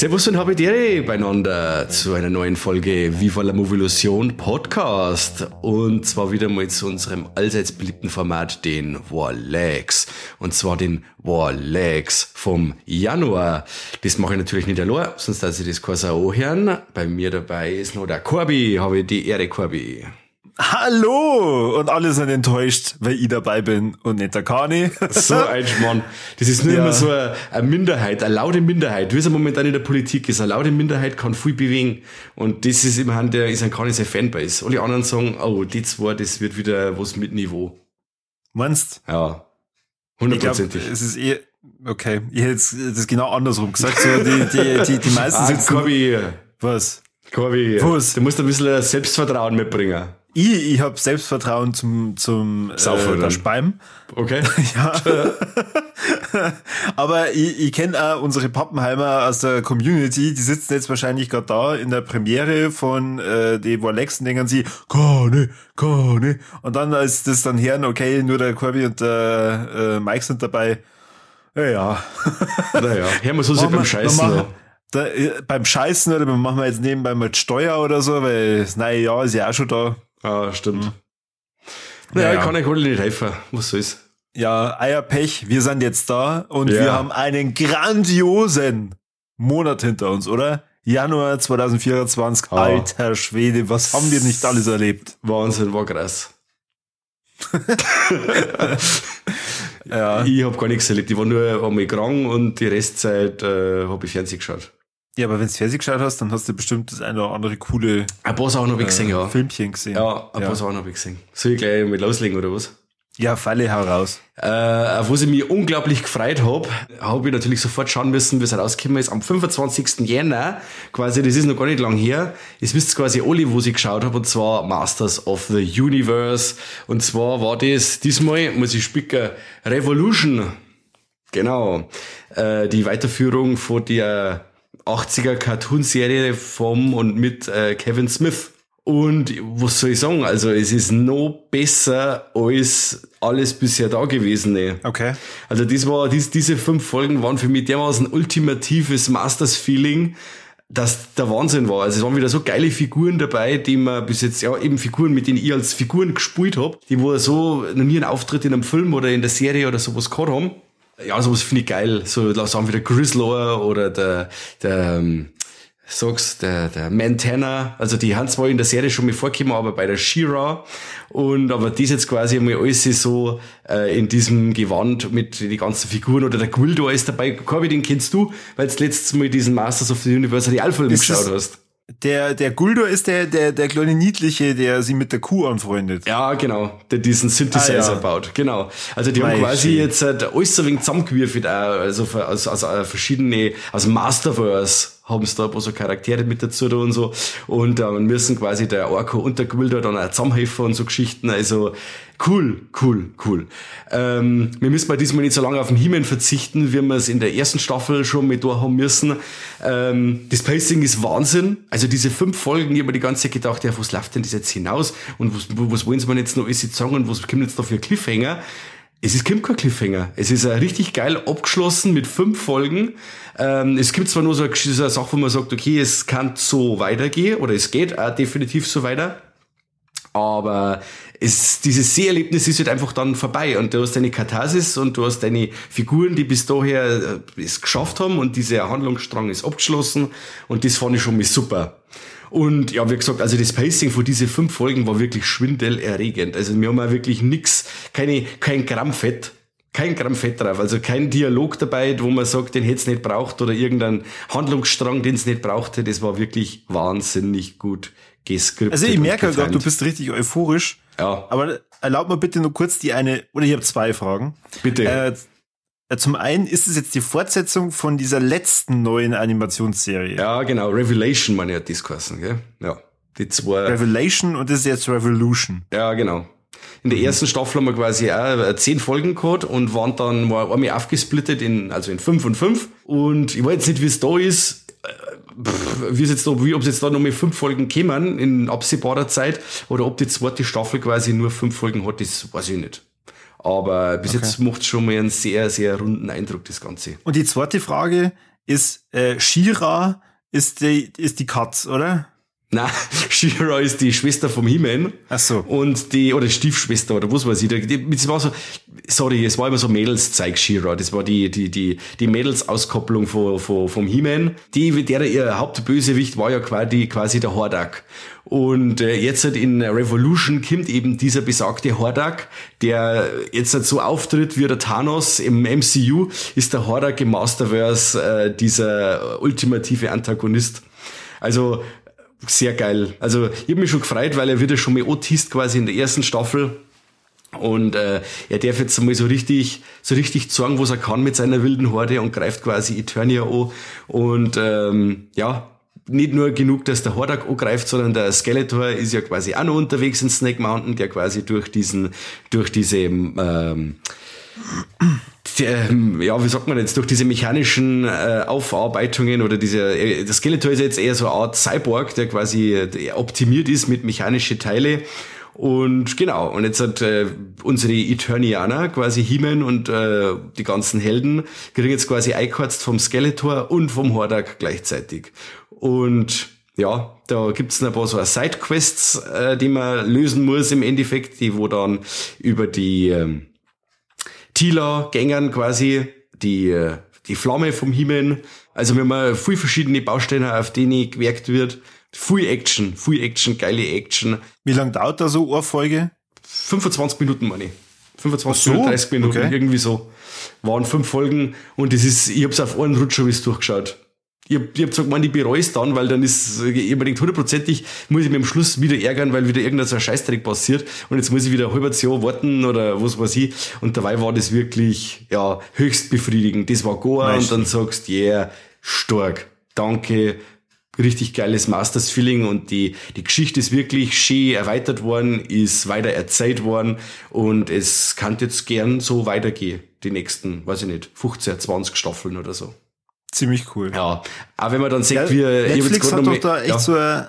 Servus und habe dir beieinander zu einer neuen Folge Viva la Movilusion Podcast. Und zwar wieder mal zu unserem allseits beliebten Format, den Warlegs. Und zwar den Warlegs vom Januar. Das mache ich natürlich nicht allein, sonst dass ich das quasi auch hören. Bei mir dabei ist noch der Corby. Habe ich die Ehre, Corby. Hallo! Und alle sind enttäuscht, weil ich dabei bin und nicht der Kani. So ein Schmarrn. Das ist nur ja. immer so eine, eine, Minderheit, eine laute Minderheit. Wie es momentan in der Politik ist. Eine laute Minderheit kann viel bewegen. Und das ist immer der ist ein Kani sein Fanbase. Alle anderen sagen, oh, die zwei, das wird wieder was mit Niveau. Meinst? Ja. Hundertprozentig. Es ist eh, okay. Ich hätte das genau andersrum gesagt. So, die, die, die, die meisten ah, sitzen. Corby. Was? Corby. Was? Du musst ein bisschen Selbstvertrauen mitbringen. Ich, ich habe Selbstvertrauen zum, zum äh, Speim. Okay. ja. Aber ich, ich kenne auch unsere Pappenheimer aus der Community, die sitzen jetzt wahrscheinlich gerade da in der Premiere von äh, die Warlex und denken sie, Kane, Kane. Und dann als das dann hören, okay, nur der Corby und der äh, Mike sind dabei. Ja, ja. Naja, hören wir so sie beim Scheißen. Da, äh, beim Scheißen oder machen wir jetzt nebenbei mal Steuer oder so, weil das neue Jahr ist ja auch schon da. Ah, stimmt. Mhm. Naja, naja, ich kann euch alle nicht helfen. Was soll's? Ja, Eierpech, wir sind jetzt da und ja. wir haben einen grandiosen Monat hinter uns, oder? Januar 2024, ah. alter Schwede, was haben wir nicht alles erlebt? Wahnsinn, war krass. ja. Ich habe gar nichts erlebt. Ich war nur einmal krank und die Restzeit äh, habe ich Fernsehen geschaut. Ja, aber wenn du Fernsehen geschaut hast, dann hast du bestimmt das eine oder andere coole ein paar Sachen habe ich gesehen, äh, ja. Filmchen gesehen. Ja, ein ja. paar Sachen habe ich gesehen. Soll ich gleich mit loslegen oder was? Ja, Falle hau raus. Äh, auf was ich mich unglaublich gefreut habe, habe ich natürlich sofort schauen müssen, wie es rausgekommen ist. Am 25. Jänner, quasi, das ist noch gar nicht lang her, ist wisst quasi alle, wo ich geschaut habe, und zwar Masters of the Universe. Und zwar war das diesmal, muss ich spicken, Revolution. Genau. Äh, die Weiterführung von der 80er Cartoon-Serie vom und mit äh, Kevin Smith. Und was soll ich sagen? Also es ist noch besser als alles bisher da gewesen. Ey. Okay. Also das war, dies, diese fünf Folgen waren für mich dermaßen ultimatives Masters-Feeling, dass der Wahnsinn war. Also es waren wieder so geile Figuren dabei, die man bis jetzt, ja eben Figuren, mit denen ich als Figuren gespielt habe, die wo so noch nie einen Auftritt in einem Film oder in der Serie oder sowas gehabt haben. Ja, sowas finde ich geil. So, sagen wir der Grizzlor oder der, der, ähm, sag's, der, der Montana, also die haben zwar in der Serie schon mal vorgekommen, aber bei der She-Ra und aber das jetzt quasi einmal alles so äh, in diesem Gewand mit den ganzen Figuren oder der Gwildor ist dabei. Corby, den kennst du, weil du letztes Mal diesen Masters of the Universe Realfilm geschaut hast. Der, der Guldur ist der, der, der kleine Niedliche, der sie mit der Kuh anfreundet. Ja, genau. Der diesen Synthesizer ah, ja. baut. Genau. Also die Weiß haben quasi schön. jetzt äh, alles so ein wenig zusammengewürfelt, also, also, also äh, verschiedene, also Masterverse haben sie da ein paar so Charaktere mit dazu da und so. Und äh, müssen quasi der Orko und der Gwilder dann auch zusammenhelfen und so Geschichten. Also cool, cool, cool. Ähm, wir müssen mal diesmal nicht so lange auf den Himmel verzichten, wie wir es in der ersten Staffel schon mit da haben müssen. Ähm, das Pacing ist Wahnsinn. Also diese fünf Folgen, ich habe mir die ganze Zeit gedacht, ja, was läuft denn das jetzt hinaus? Und was, was wollen sie mir jetzt noch alles sagen und was kommt jetzt da für Cliffhanger? Es ist kein Cliffhanger. Es ist richtig geil abgeschlossen mit fünf Folgen. Ähm, es gibt zwar nur so eine, Sache, wo man sagt, okay, es kann so weitergehen oder es geht auch definitiv so weiter. Aber es, dieses Seherlebnis ist halt einfach dann vorbei und du hast deine Katharsis und du hast deine Figuren, die bis daher äh, es geschafft haben und dieser Handlungsstrang ist abgeschlossen und das fand ich schon mal super. Und ja, wie gesagt, also das Pacing von diese fünf Folgen war wirklich schwindelerregend. Also wir haben auch wirklich nix, keine, kein Gramm Fett. Kein Gramm Fett drauf, also kein Dialog dabei, wo man sagt, den hätte es nicht braucht oder irgendein Handlungsstrang, den es nicht brauchte. Das war wirklich wahnsinnig gut geskriptet. Also ich merke gerade, du bist richtig euphorisch. Ja. Aber erlaub mir bitte nur kurz die eine, oder ich habe zwei Fragen. Bitte. Äh, äh, zum einen ist es jetzt die Fortsetzung von dieser letzten neuen Animationsserie. Ja, genau. Revelation, meine ich, Diskursen, gell? Ja. Die zwei. Revelation und das ist jetzt Revolution. Ja, genau. In der ersten Staffel haben wir quasi auch äh, zehn Folgen gehabt und waren dann mal einmal aufgesplittet in, also in fünf und fünf. Und ich weiß jetzt nicht, wie es da ist. Äh, wie es jetzt da, wie, ob es jetzt da noch mal fünf Folgen kämen in absehbarer Zeit oder ob die zweite Staffel quasi nur fünf Folgen hat, das weiß ich nicht. Aber bis okay. jetzt macht es schon mal einen sehr, sehr runden Eindruck, das Ganze. Und die zweite Frage, ist äh, Shira ist die, ist die Katz, oder? Na, She-Ra ist die Schwester vom He-Man. Ach so. Und die, oder Stiefschwester, oder was weiß ich. Das war so, sorry, es war immer so Mädels-Zeig She-Ra. Das war die, die, die, die Mädels-Auskopplung von, von, vom He-Man. Die, der, ihr Hauptbösewicht war ja quasi, quasi der Hordak. Und äh, jetzt halt in Revolution kommt eben dieser besagte Hordak, der jetzt halt so auftritt wie der Thanos im MCU, ist der Hordak im Masterverse äh, dieser ultimative Antagonist. Also sehr geil. Also ich habe mich schon gefreut, weil er wieder schon mal Otist quasi in der ersten Staffel. Und äh, er darf jetzt mal so richtig, so richtig zeigen, was er kann mit seiner wilden Horde und greift quasi Eternia an. Und ähm, ja, nicht nur genug, dass der Hordak angreift, sondern der Skeletor ist ja quasi auch noch unterwegs in Snake Mountain, der quasi durch diesen, durch diese ähm, ja, wie sagt man jetzt, durch diese mechanischen äh, Aufarbeitungen oder diese, äh, das Skeletor ist jetzt eher so eine Art Cyborg, der quasi äh, optimiert ist mit mechanischen Teile. Und genau, und jetzt hat äh, unsere Eternianer, quasi Himen und äh, die ganzen Helden, kriegen jetzt quasi eingekürzt vom Skeletor und vom Hordak gleichzeitig. Und ja, da gibt's ein paar so Sidequests, äh, die man lösen muss im Endeffekt, die wo dann über die ähm, Tila-Gängern quasi, die, äh, die Flamme vom Himmel. Also wir haben viel verschiedene Bausteine, auf denen gewerkt wird. Viel Action, viel Action, geile Action. Wie lang dauert da so eine Folge? 25 Minuten, meine ich. 25 so? 30 Minuten, okay. irgendwie so. Waren fünf Folgen und das ist, ich hab's auf einen Rutsch schon durchgeschaut ich hab, ich hab gesagt, man, ich bereue es dann, weil dann ist ich unbedingt hundertprozentig, muss ich mir am Schluss wieder ärgern, weil wieder irgendein so ein Scheißdreck passiert und jetzt muss ich wieder ein halbes Jahr warten oder was weiß ich. Und dabei war das wirklich, ja, höchst befriedigend. Das war Goa und dann sagst, yeah, stark, danke, richtig geiles Masters-Feeling und die, die Geschichte ist wirklich schön erweitert worden, ist weiter erzählt worden und es kann jetzt gern so weitergehen, die nächsten, weiß ich nicht, 15, 20 Staffeln oder so. Ziemlich cool. Ja, aber wenn man dann sieht, ja, wie Netflix hat doch da echt ja. so ein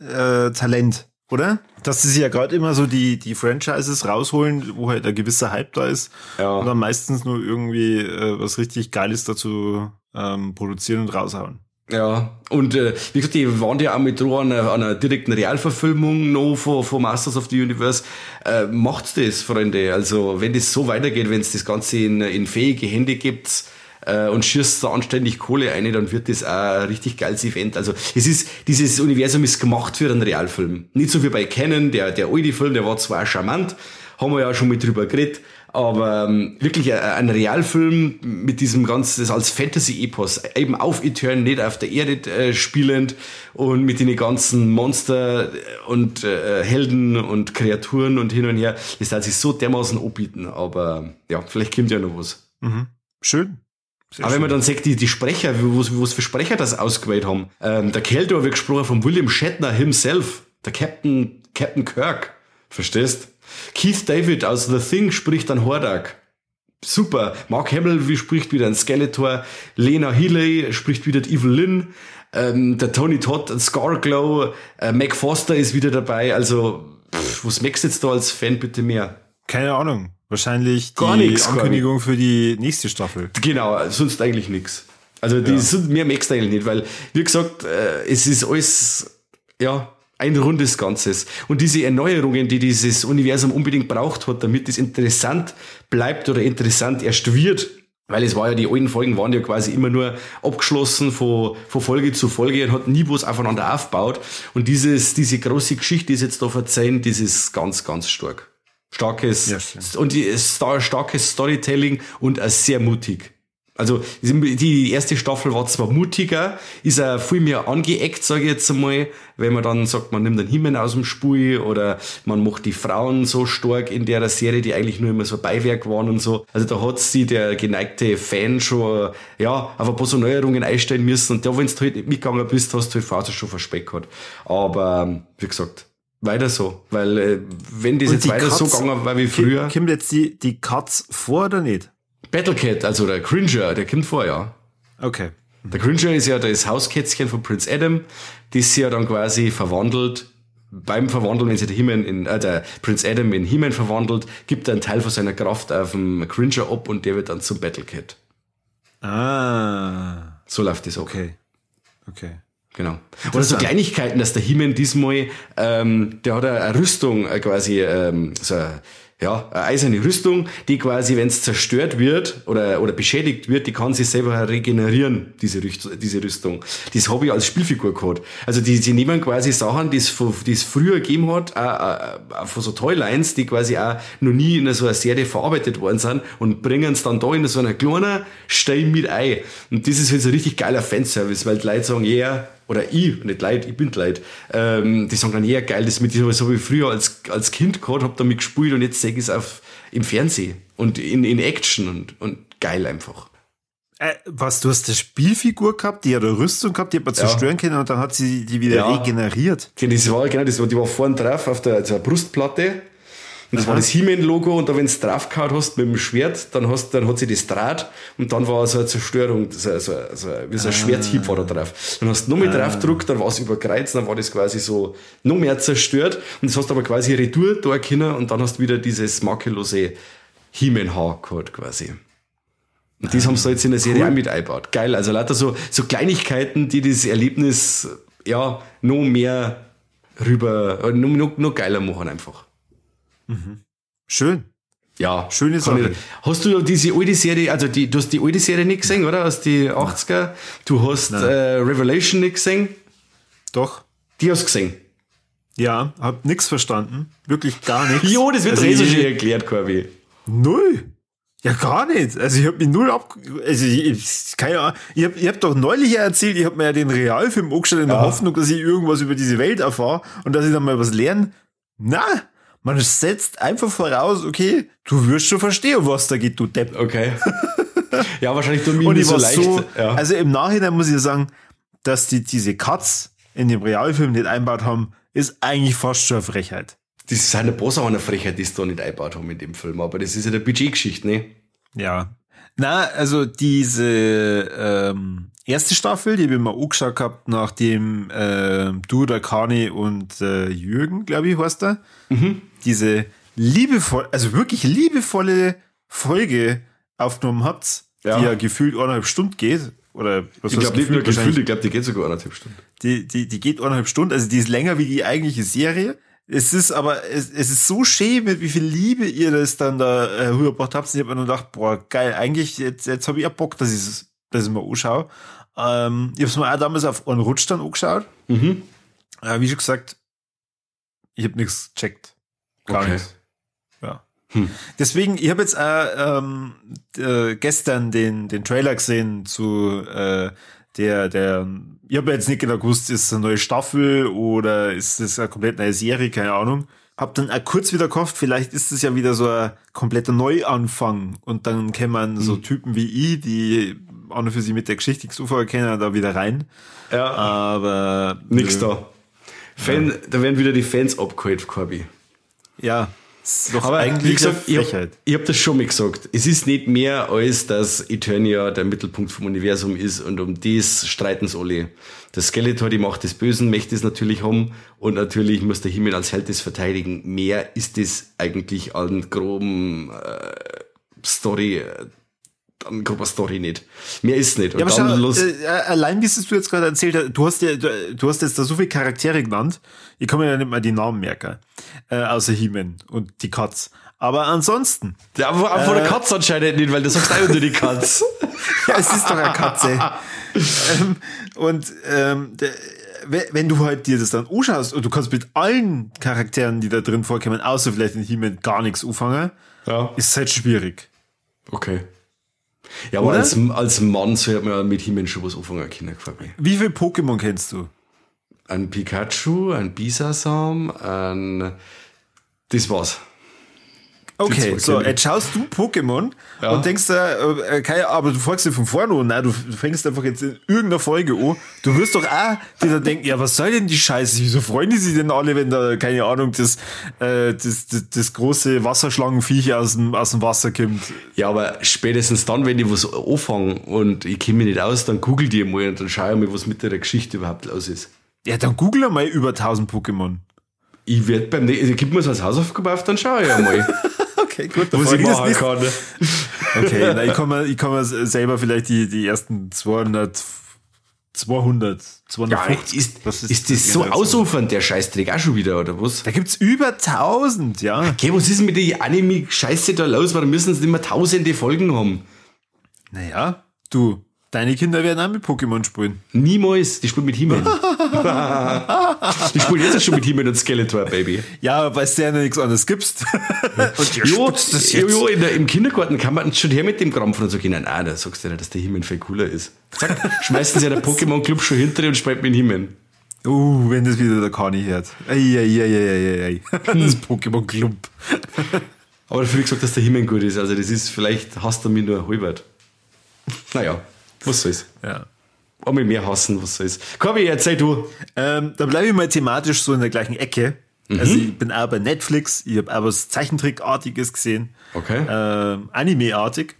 äh, Talent, oder? Dass sie sich ja gerade immer so die, die Franchises rausholen, wo halt ein gewisser Hype da ist. Ja. Und dann meistens nur irgendwie äh, was richtig Geiles dazu ähm, produzieren und raushauen. Ja, und äh, wie gesagt, die waren ja auch mit dran an einer, einer direkten Realverfilmung noch von, von Masters of the Universe. Äh, macht's das, Freunde. Also, wenn das so weitergeht, wenn es das Ganze in, in fähige Hände gibt, äh, und schießt da anständig Kohle ein, dann wird das auch ein richtig geiles Event. Also es ist, dieses Universum ist gemacht für einen Realfilm. Nicht so wie bei Canon, der, der alte Film, der war zwar charmant, haben wir ja schon mit drüber geredet, aber ähm, wirklich ein, Realfilm mit diesem ganzen, das als Fantasy-Epos, eben auf Etern, nicht auf der Erde äh, spielend und mit den ganzen Monster und äh, Helden und Kreaturen und hin und her, das hat sich so dermaßen anbieten, aber ja, vielleicht kommt ja noch was. Mhm. Schön. Sehr Aber schön. wenn man dann sagt, die, die Sprecher, was, was für Sprecher das ausgewählt haben. Ähm, der Kerl, da wird gesprochen von William Shatner himself, der Captain, Captain Kirk. Verstehst? Keith David aus The Thing spricht dann Hordak. Super. Mark Hamill wie spricht wieder ein Skeletor. Lena Healey spricht wieder Evelyn. Ähm, der Tony Todd, Scarglow. Äh, Mac Foster ist wieder dabei. Also, pff, was merkst du jetzt da als Fan bitte mehr? Keine Ahnung. Wahrscheinlich gar die nix, Ankündigung für die nächste Staffel. Genau, sonst eigentlich nichts. Also die ja. sind mir merkst eigentlich nicht, weil, wie gesagt, äh, es ist alles, ja, ein rundes Ganzes. Und diese Erneuerungen, die dieses Universum unbedingt braucht hat, damit es interessant bleibt oder interessant erst wird, weil es war ja, die alten Folgen waren ja quasi immer nur abgeschlossen von, von Folge zu Folge und hat nie was aufeinander aufgebaut. Und dieses, diese große Geschichte, die ist jetzt da verzeihen, das ist ganz, ganz stark. Starkes yes, und die, star, starkes Storytelling und auch sehr mutig. Also die erste Staffel war zwar mutiger, ist auch viel mehr angeeckt, sage ich jetzt einmal, wenn man dann sagt, man nimmt den Himmel aus dem Spiel oder man macht die Frauen so stark in der Serie, die eigentlich nur immer so Beiwerk waren und so. Also da hat sie der geneigte Fan schon ja auf ein paar so Neuerungen einstellen müssen und da, wenn du halt mitgegangen bist, hast du halt Phase schon verspeckert. Aber wie gesagt, weiter so. Weil äh, wenn das jetzt weiter Cuts, so gegangen war wie früher. Kommt jetzt die, die Cuts vor oder nicht? Battlecat, also der Cringer, der kommt vor, ja. Okay. Der Cringer ist ja das Hauskätzchen von Prince Adam, das sie ja dann quasi verwandelt. Beim Verwandeln, wenn sich der, Himen in, äh, der Prince Adam in Himen verwandelt, gibt er einen Teil von seiner Kraft auf dem Cringer ab und der wird dann zum Battlecat. Ah. So läuft das auch. Okay. Okay. Genau. Oder so Kleinigkeiten, dass der Himen diesmal, ähm, der hat eine Rüstung äh, quasi, ähm, so eine, ja, eine eiserne Rüstung, die quasi, wenn es zerstört wird oder, oder beschädigt wird, die kann sich selber regenerieren, diese, diese Rüstung. Das habe ich als Spielfigur gehabt. Also die, die nehmen quasi Sachen, die es, früher gegeben hat, auch, auch von so Toylines, die quasi auch noch nie in so einer Serie verarbeitet worden sind und bringen es dann da in so einer kleinen Stein mit ein. Und das ist halt so ein richtig geiler Fanservice, weil die Leute sagen, ja, yeah, oder ich, nicht leid, ich bin leid, ähm, die sagen dann, ja geil, das mit so wie früher als, als Kind gehabt, hab damit gespielt und jetzt sehe ich es auf, im Fernsehen und in, in Action und, und geil einfach. Äh, was, du hast eine Spielfigur gehabt, die hat eine Rüstung gehabt, die hat man ja. zerstören können und dann hat sie die wieder ja. regeneriert. Das war, genau, das war, die war vorne drauf auf der, also Brustplatte und das Aha. war das He-Man-Logo und da, wenn du draufgehauen hast mit dem Schwert, dann, hast, dann hat sie das Draht und dann war so eine Zerstörung, so, so, so, wie so ein ah. Schwerthieb war da drauf. Dann hast du noch mehr ah. drauf gedruckt, dann war es überkreuzt, dann war das quasi so noch mehr zerstört und das hast du aber quasi retour da können und dann hast du wieder dieses makellose He-Man-Haar gehabt quasi. Und das haben sie jetzt in der Serie cool. auch mit eingebaut. Geil, also lauter so, so Kleinigkeiten, die das Erlebnis ja noch mehr rüber, noch, noch, noch geiler machen einfach. Mhm. Schön. Ja, schöne Sache. Hast du diese alte Serie, also die, du hast die alte Serie nicht gesehen, oder? Aus die 80er. Du hast äh, Revelation nicht gesehen. Doch. Die hast du gesehen. Ja, hab nix verstanden. Wirklich gar nichts. jo, das wird also eh schon erklärt, Corby. Null. Ja, gar nicht. Also ich habe mich null ab... Also ich, keine Ahnung. Ich habe ich hab doch neulich erzählt, ich habe mir ja den Realfilm angeschaut in der ja. Hoffnung, dass ich irgendwas über diese Welt erfahre und dass ich dann mal was lerne. Na, man setzt einfach voraus, okay, du wirst schon verstehen, was da geht, du Depp. Okay. ja, wahrscheinlich du mir so leicht. So, ja. Also im Nachhinein muss ich sagen, dass die diese Cuts in dem Realfilm nicht einbaut haben, ist eigentlich fast schon eine Frechheit. Das ist eine Bosse eine Frechheit, die sie da nicht einbaut haben in dem Film, aber das ist ja der Budgetgeschichte, ne? Ja. Na, also diese ähm, erste Staffel, die habe ich mir angeschaut gehabt, nachdem äh, du, der Kani und äh, Jürgen, glaube ich, heißt er, mhm diese liebevoll, also wirklich liebevolle Folge aufgenommen habt, ja. die ja gefühlt eineinhalb Stunden geht. Oder was ich glaube nicht nur gefühlt, ich glaube, die geht sogar eineinhalb Stunden. Die, die, die geht eineinhalb Stunden, also die ist länger wie die eigentliche Serie. Es ist aber, es, es ist so schön, mit wie viel Liebe ihr das dann da äh, rübergebracht habt. Ich habe mir nur gedacht, boah, geil, eigentlich, jetzt, jetzt habe ich ja Bock, dass ich ich mal anschaue. Ähm, ich habe es mir auch damals auf einen Rutsch dann angeschaut. Mhm. Äh, wie schon gesagt, ich habe nichts gecheckt. Gar okay. nichts. Ja. Hm. Deswegen, ich habe jetzt äh, ähm, äh, gestern den, den Trailer gesehen zu äh, der, der, ich habe jetzt nicht genau gewusst, ist es eine neue Staffel oder ist es eine komplett neue Serie, keine Ahnung. Hab dann auch kurz wieder gehofft, vielleicht ist es ja wieder so ein kompletter Neuanfang und dann kämen man hm. so Typen wie ich, die auch noch für sie mit der Geschichte Geschichtsufer kennen, da wieder rein. Ja. Aber. Nix da. Fan, ja. Da werden wieder die Fans abgeholt, Corby. Ja, doch aber eigentlich wie gesagt, ich habe hab das schon mal gesagt. Es ist nicht mehr als, dass Eternia der Mittelpunkt vom Universum ist und um das streiten sie alle. Der Skeletor, die Macht des Bösen, möchte es natürlich haben und natürlich muss der Himmel als Held das verteidigen. Mehr ist es eigentlich an groben äh, Story äh, dann grober Story nicht. Mehr ist nicht. Und ja, aber schau, äh, allein wie es du jetzt gerade erzählt hast, du hast ja, du, du, hast jetzt da so viele Charaktere genannt, ich kann mir ja nicht mal die Namen merken, äh, außer He-Man und die Katz. Aber ansonsten. Ja, aber äh, von der Katze anscheinend nicht, weil du sagst einfach nur die Katz. ja, es ist doch eine Katze. ähm, und ähm, der, wenn du halt dir das dann anschaust und du kannst mit allen Charakteren, die da drin vorkommen, außer vielleicht in He-Man gar nichts anfangen, ja. ist es halt schwierig. Okay. Ja, aber als, als Mann sollte man mit Himmel schon was anfangen können, Wie viele Pokémon kennst du? Ein Pikachu, ein Bisasam, ein. Das war's. Okay, so, jetzt schaust du Pokémon ja. und denkst, äh, okay, aber du fragst dich von vorne an, nein, du, fängst einfach jetzt in irgendeiner Folge an. Du wirst doch auch dir denken, ja, was soll denn die Scheiße? Wieso freuen die sich denn alle, wenn da, keine Ahnung, das, äh, das, das, das große Wasserschlangenviech aus dem, aus dem Wasser kommt? Ja, aber spätestens dann, wenn die was anfangen und ich kenne mich nicht aus, dann google die mal und dann schau ich mal, was mit der Geschichte überhaupt los ist. Ja, dann google mal über 1000 Pokémon. Ich werde beim nächsten, gib mir so als Hausaufgabe auf, dann schaue ich einmal. okay, gut. Was ich machen kann. Ne? Okay, na, ich kann mir, ich kann mir selber vielleicht die, die ersten 200, 200, 250. Ja, ist, ist, ist das so ausufernd, der Scheißdreck auch schon wieder, oder was? Da gibt's über 1000, ja. Okay, was ist mit der Anime-Scheiße da los? Warum müssen sie nicht mehr tausende Folgen haben? Naja, du, Deine Kinder werden auch mit Pokémon spielen. Niemals, die spielen mit He-Man. die spielen jetzt schon mit He-Man und Skeletor, Baby. Ja, weil es ja nichts anderes gibst. und jo, das jo, jo, der, im Kindergarten kann man schon her mit dem Krampf und so gehen. Nein, da sagst du nicht, dass der He-Man viel cooler ist. Zack, schmeißen sie ja der Pokémon-Club schon hinter und spielt mit He-Man. Uh, wenn das wieder der Kani hört. Eieieiei. Das Pokémon-Club. Aber dafür gesagt, dass der He-Man gut ist. Also das ist, vielleicht hasst er mich nur halbert. Naja. Was soll's? Ja. Einmal mehr hassen, was soll's. Kobi, erzähl du. Ähm, da bleibe ich mal thematisch so in der gleichen Ecke. Mhm. Also ich bin auch bei Netflix, ich habe auch was Zeichentrickartiges gesehen. Okay. Ähm, Anime-artig.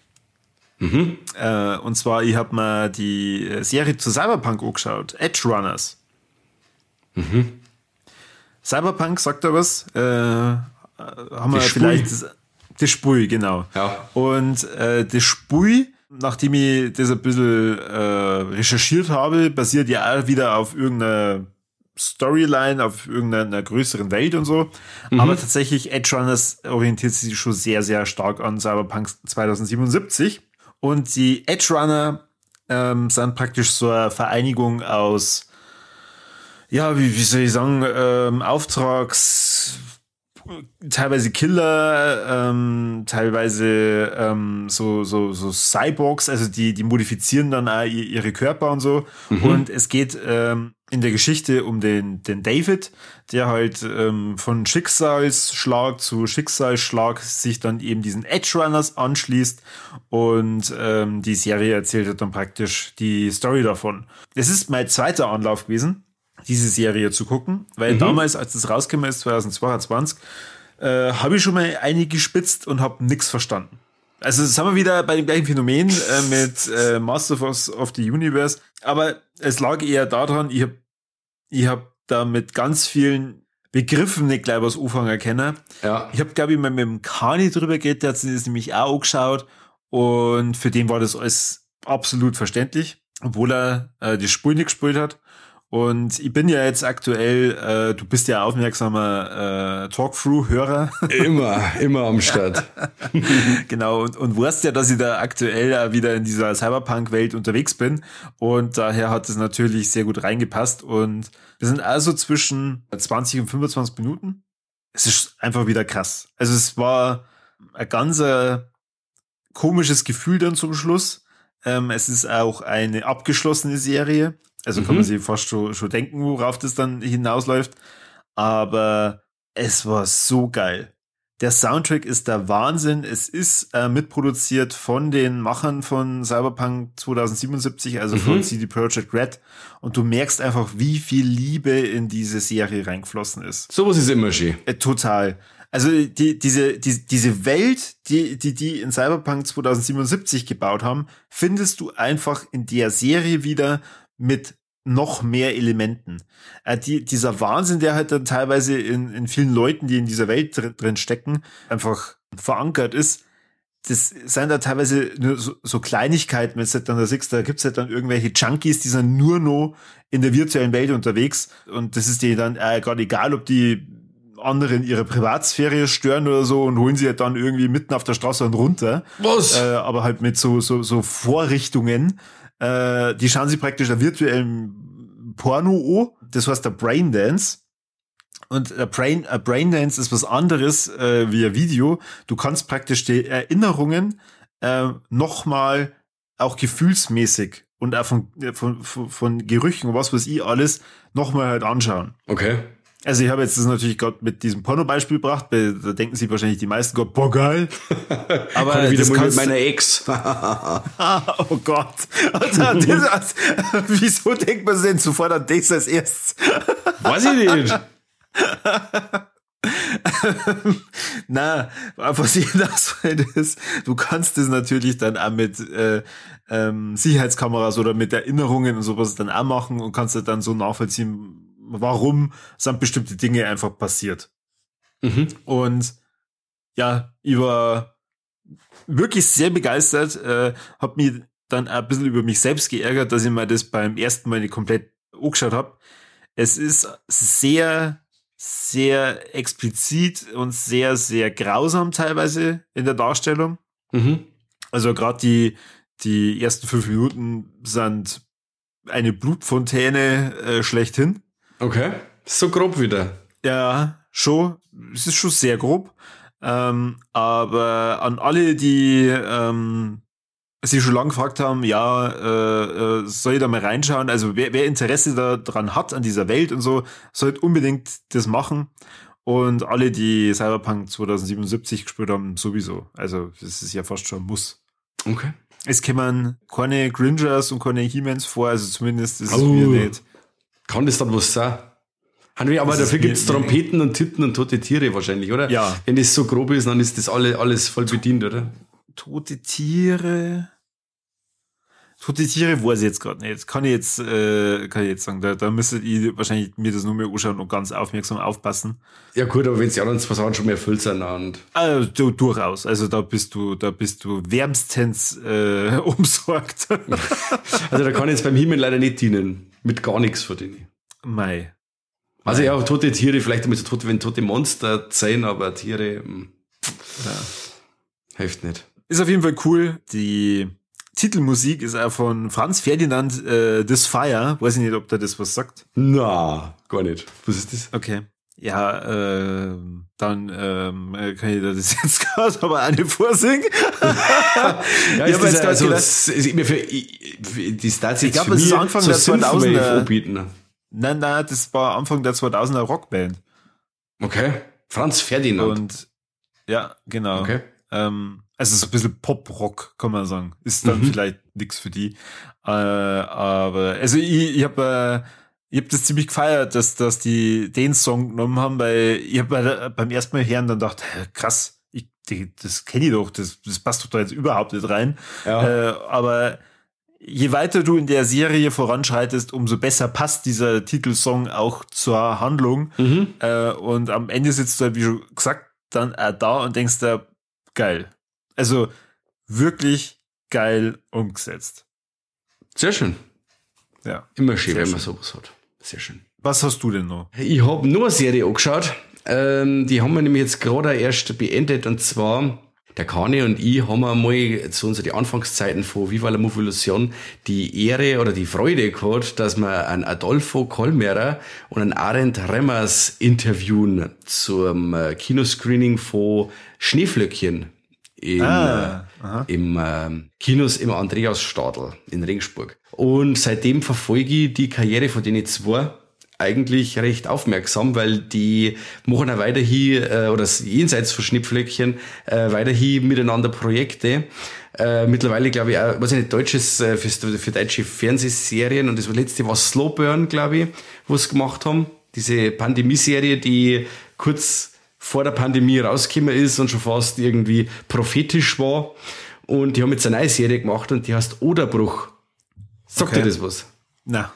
Mhm. Äh, und zwar, ich habe mal die Serie zu Cyberpunk angeschaut, Edge Runners. Mhm. Cyberpunk, sagt er was? Äh, haben wir vielleicht das, das Spui, genau. Ja. Und äh, das Spui nachdem ich das ein bisschen äh, recherchiert habe, basiert ja auch wieder auf irgendeiner Storyline, auf irgendeiner größeren Welt und so. Mhm. Aber tatsächlich, Edge Runners orientiert sich schon sehr, sehr stark an Cyberpunk 2077. Und die Edge Runner ähm, sind praktisch so eine Vereinigung aus, ja, wie, wie soll ich sagen, ähm, Auftrags teilweise Killer, ähm, teilweise ähm, so, so, so Cyborgs, also die, die modifizieren dann auch ihre Körper und so. Mhm. Und es geht ähm, in der Geschichte um den, den David, der halt ähm, von Schicksalsschlag zu Schicksalsschlag sich dann eben diesen Edge Runners anschließt und ähm, die Serie erzählt dann praktisch die Story davon. Es ist mein zweiter Anlauf gewesen diese Serie zu gucken, weil mhm. damals, als es rausgekommen ist, 2022, äh, habe ich schon mal eine gespitzt und habe nichts verstanden. Also sind wir wieder bei dem gleichen Phänomen äh, mit äh, Master of the Universe, aber es lag eher daran, ich habe ich hab da mit ganz vielen Begriffen nicht gleich was Ufang erkennen. Ja. Ich habe, glaube ich, mal mit dem Kani drüber geredet, der hat sich das nämlich auch angeschaut und für den war das alles absolut verständlich, obwohl er äh, die Spur nicht gespielt hat. Und ich bin ja jetzt aktuell, äh, du bist ja aufmerksamer äh, Talkthrough-Hörer. Immer, immer am Start. genau, und, und weißt ja, dass ich da aktuell wieder in dieser Cyberpunk-Welt unterwegs bin. Und daher hat es natürlich sehr gut reingepasst. Und wir sind also zwischen 20 und 25 Minuten. Es ist einfach wieder krass. Also es war ein ganz äh, komisches Gefühl dann zum Schluss. Ähm, es ist auch eine abgeschlossene Serie. Also mhm. kann man mhm. sich fast schon, schon denken, worauf das dann hinausläuft. Aber es war so geil. Der Soundtrack ist der Wahnsinn. Es ist äh, mitproduziert von den Machern von Cyberpunk 2077, also mhm. von CD Projekt Red. Und du merkst einfach, wie viel Liebe in diese Serie reingeflossen ist. Sowas ist immer schön. Äh, total. Also die, diese, die, diese Welt, die, die die in Cyberpunk 2077 gebaut haben, findest du einfach in der Serie wieder mit noch mehr Elementen. Äh, die, dieser Wahnsinn, der halt dann teilweise in, in vielen Leuten, die in dieser Welt drin, drin stecken, einfach verankert ist, das sind da teilweise nur so, so Kleinigkeiten, wenn du halt dann da siehst, da gibt's halt dann irgendwelche Junkies, die sind nur noch in der virtuellen Welt unterwegs und das ist denen dann äh, gerade egal, ob die anderen ihre Privatsphäre stören oder so und holen sie halt dann irgendwie mitten auf der Straße und runter. Was? Äh, aber halt mit so, so, so Vorrichtungen, äh, die schauen sich praktisch der virtuellen Porno an. Das heißt der Braindance. Und der Brain, ein Braindance ist was anderes äh, wie ein Video. Du kannst praktisch die Erinnerungen äh, nochmal auch gefühlsmäßig und auch von, von, von, von Gerüchen und was weiß ich alles nochmal halt anschauen. Okay. Also ich habe jetzt das natürlich gerade mit diesem Porno-Beispiel gebracht, da denken sich wahrscheinlich die meisten Gott, boah geil. Aber Kann wieder das mit meiner Ex. oh Gott. Also, das, wieso denkt man denn sofort an das als erstes? Weiß ich nicht. Na, was ich das ist, du kannst das natürlich dann auch mit äh, ähm, Sicherheitskameras oder mit Erinnerungen und sowas dann auch machen und kannst das dann so nachvollziehen, warum sind bestimmte Dinge einfach passiert. Mhm. Und ja, ich war wirklich sehr begeistert, äh, hab mich dann ein bisschen über mich selbst geärgert, dass ich mir das beim ersten Mal nicht komplett angeschaut habe. Es ist sehr, sehr explizit und sehr, sehr grausam teilweise in der Darstellung. Mhm. Also gerade die, die ersten fünf Minuten sind eine Blutfontäne äh, schlechthin. Okay. So grob wieder. Ja, schon. Es ist schon sehr grob. Ähm, aber an alle, die ähm, sich schon lange gefragt haben, ja, äh, äh, soll ich da mal reinschauen? Also wer, wer Interesse daran hat, an dieser Welt und so, sollte unbedingt das machen. Und alle, die Cyberpunk 2077 gespielt haben, sowieso. Also das ist ja fast schon ein Muss. Okay. Es kommen keine Gringers und keine He-Mans vor, also zumindest ist es oh. mir nicht. Kann das dann was sein? Aber dafür gibt es Trompeten und Titten und tote Tiere wahrscheinlich, oder? Ja. Wenn das so grob ist, dann ist das alle, alles voll bedient, oder? Tote Tiere. Tote Tiere weiß ich jetzt gerade nicht. Kann ich jetzt, äh, kann ich jetzt sagen. Da, da müsstet ihr wahrscheinlich mir das nur mehr anschauen und ganz aufmerksam aufpassen. Ja gut, aber wenn die anderen zwei Sachen schon mehr erfüllt sind und. Also, du, durchaus. Also da bist du, da bist du wärmstens äh, umsorgt. also da kann ich jetzt beim Himmel leider nicht dienen. Mit gar nichts von denen. Mei. Also ja, tote Tiere, vielleicht damit so tote, wenn tote Monster sein, aber Tiere, mh, hm, ja. hilft nicht. Ist auf jeden Fall cool. Die Titelmusik ist auch von Franz Ferdinand äh, This Fire. Weiß ich nicht, ob der das was sagt. Na, gar nicht. Was ist das? Okay. Ja, äh, dann ähm, kann ich das jetzt gerade aber eine vorsingen. ja, ist das also, ist immer für, für die Stats Ich glaube, es ist Anfang der 2000er. Nein, nein, das war Anfang der 2000er Rockband. Okay. Franz Ferdinand. Und ja, genau. Okay. Ähm, also so ein bisschen Pop-Rock, kann man sagen. Ist dann mhm. vielleicht nix für die. Äh, aber also ich, ich habe äh, ich hab das ziemlich gefeiert, dass, dass die den Song genommen haben, weil ich habe beim ersten Mal hören dann gedacht, krass, ich, die, das kenne ich doch, das, das passt doch da jetzt überhaupt nicht rein. Ja. Äh, aber je weiter du in der Serie voranschreitest, umso besser passt dieser Titelsong auch zur Handlung. Mhm. Äh, und am Ende sitzt du halt, wie schon gesagt, dann äh, da und denkst da, geil. Also wirklich geil umgesetzt. Sehr schön. Ja. Immer schön, wenn man sowas hat. Sehr schön. Was hast du denn noch? Ich habe nur eine Serie angeschaut. Ähm, die haben wir nämlich jetzt gerade erst beendet und zwar der Kane und ich haben einmal zu unseren Anfangszeiten von Viva la Movolution die Ehre oder die Freude gehabt, dass wir einen Adolfo Kolmerer und einen Arendt Remmers interviewen zum äh, Kinoscreening von Schneeflöckchen ah, äh, im äh, Kinos im Andreas Stadel in Regensburg. Und seitdem verfolge ich die Karriere von denen zwei eigentlich recht aufmerksam, weil die machen auch weiterhin, äh, oder jenseits von Schnittflöckchen, äh, weiterhin miteinander Projekte. Äh, mittlerweile, glaube ich, auch, was ich nicht, deutsches äh, für, für deutsche Fernsehserien und das letzte war Slowburn, glaube ich, wo es gemacht haben. Diese Pandemie-Serie, die kurz vor der Pandemie rausgekommen ist und schon fast irgendwie prophetisch war. Und die haben jetzt eine neue Serie gemacht und die heißt Oderbruch. Sagt okay. dir das was? Na.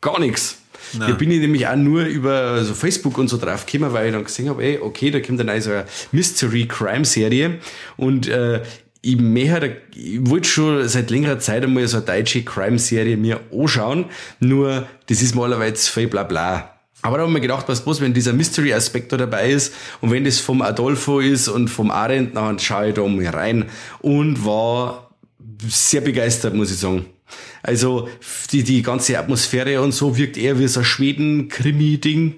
Gar nichts. Da bin ich nämlich auch nur über so Facebook und so drauf gekommen, weil ich dann gesehen habe, ey, okay, da kommt eine neue Mystery-Crime-Serie und äh, ich, mehr, ich wollte schon seit längerer Zeit einmal so eine deutsche Crime-Serie mir anschauen, nur das ist malerweise viel bla bla. Aber da haben wir gedacht, was bloß, wenn dieser Mystery-Aspekt da dabei ist und wenn das vom Adolfo ist und vom Arendt, dann schaue ich da mal rein und war sehr begeistert, muss ich sagen. Also die, die ganze Atmosphäre und so wirkt eher wie so ein Schweden-Krimi-Ding.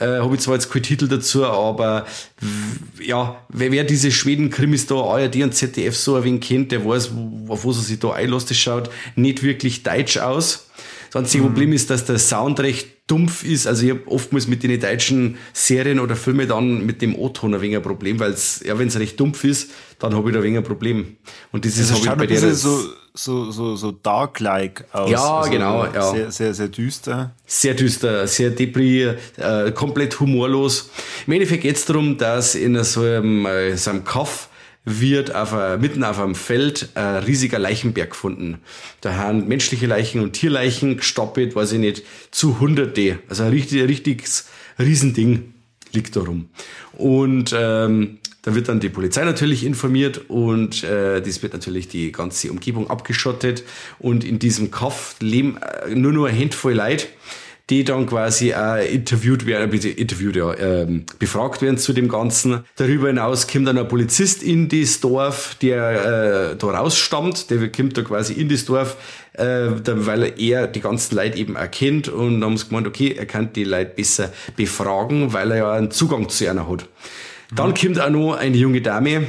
Äh, Habe ich zwar jetzt keinen Titel dazu, aber ja, wer, wer diese Schweden-Krimis da, ARD und ZDF so ein wenig kennt, der weiß, auf was er sich da einlässt, schaut nicht wirklich deutsch aus. Das einzige mhm. Problem ist, dass der Sound recht dumpf ist. Also ich habe oftmals mit den deutschen Serien oder Filmen dann mit dem O-Ton ein wenig ein Problem, weil es, ja, wenn es recht dumpf ist, dann habe ich da ein wenig ein Problem. Und das also ist ich bei der so, so, so, so dark-like aus. Ja, also genau, ja. Sehr, sehr, sehr düster. Sehr düster, sehr depri, äh, komplett humorlos. Im Endeffekt geht es darum, dass in so einem, äh, so einem Kaff wird auf a, mitten auf einem Feld ein riesiger Leichenberg gefunden. Da haben menschliche Leichen und Tierleichen gestapelt, weiß ich nicht, zu hunderte. Also ein richtig, richtiges Riesending liegt da rum. Und ähm, Da wird dann die Polizei natürlich informiert und äh, das wird natürlich die ganze Umgebung abgeschottet. Und in diesem Kaff leben äh, nur nur ein Handvoll Leute, die dann quasi äh, interviewt werden, bitte interviewt, ja, ähm, befragt werden zu dem Ganzen. Darüber hinaus kommt dann ein Polizist in das Dorf, der äh, da rausstammt, der kommt da quasi in das Dorf, äh, weil er die ganzen Leute eben erkennt und dann haben sie gemeint, okay, er kann die Leute besser befragen, weil er ja einen Zugang zu einer hat. Dann mhm. kommt auch noch eine junge Dame,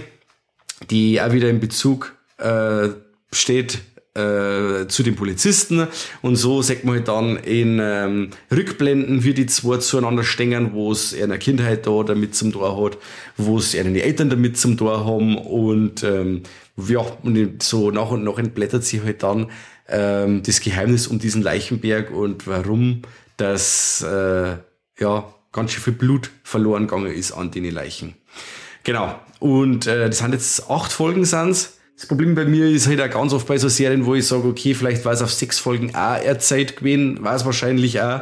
die auch wieder in Bezug äh, steht äh, zu den Polizisten und so sagt man halt dann in ähm, Rückblenden, wie die zwei zueinander stehen, wo es eine Kindheit da damit zum Tor hat, wo es eine Eltern damit zum Tor haben und ähm, ja, und so nach und nach entblättert sich halt dann ähm, das Geheimnis um diesen Leichenberg und warum das äh, ja ganz schön viel Blut verloren gegangen ist an den Leichen. Genau. Und äh, das sind jetzt acht Folgen sind's. Das Problem bei mir ist halt auch ganz oft bei so Serien, wo ich sage, okay, vielleicht war es auf sechs Folgen auch erzeit gewesen, war es wahrscheinlich auch.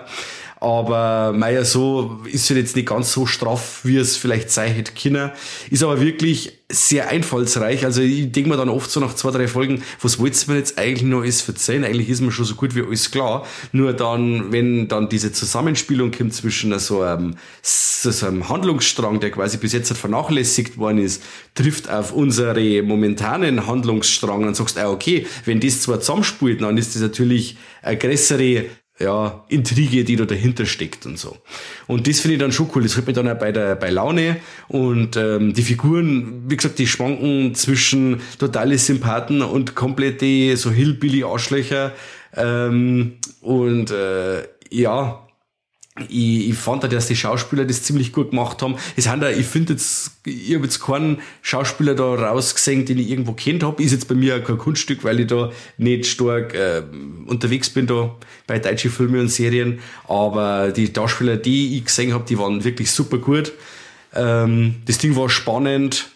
Aber Meier so ist halt jetzt nicht ganz so straff, wie es vielleicht sein hätte können. Ist aber wirklich sehr einfallsreich. Also ich denke mir dann oft so nach zwei, drei Folgen, was wollt's mir jetzt eigentlich noch alles verzeihen? Eigentlich ist mir schon so gut wie alles klar. Nur dann, wenn dann diese Zusammenspielung kommt zwischen so einem, so einem Handlungsstrang, der quasi bis jetzt vernachlässigt worden ist, trifft auf unsere momentanen Handlungsstrang, dann sagst du, ah, okay, wenn das zwar zusammenspielt, dann ist das natürlich eine größere ja, Intrige, die da dahinter steckt und so. Und das finde ich dann schon cool. Das hält mich dann auch bei der bei Laune. Und ähm, die Figuren, wie gesagt, die schwanken zwischen totale Sympathen und komplette so Hillbilly-Arschlöcher. Ähm, und äh, ja, ich, ich fand dass die Schauspieler das ziemlich gut gemacht haben. Es haben da, ich finde jetzt, ich habe jetzt keinen Schauspieler da rausgesehen, den ich irgendwo kennt habe. Ist jetzt bei mir kein Kunststück, weil ich da nicht stark äh, unterwegs bin da bei deutschen Filmen und Serien. Aber die Darsteller, die ich gesehen habe, die waren wirklich super gut. Ähm, das Ding war spannend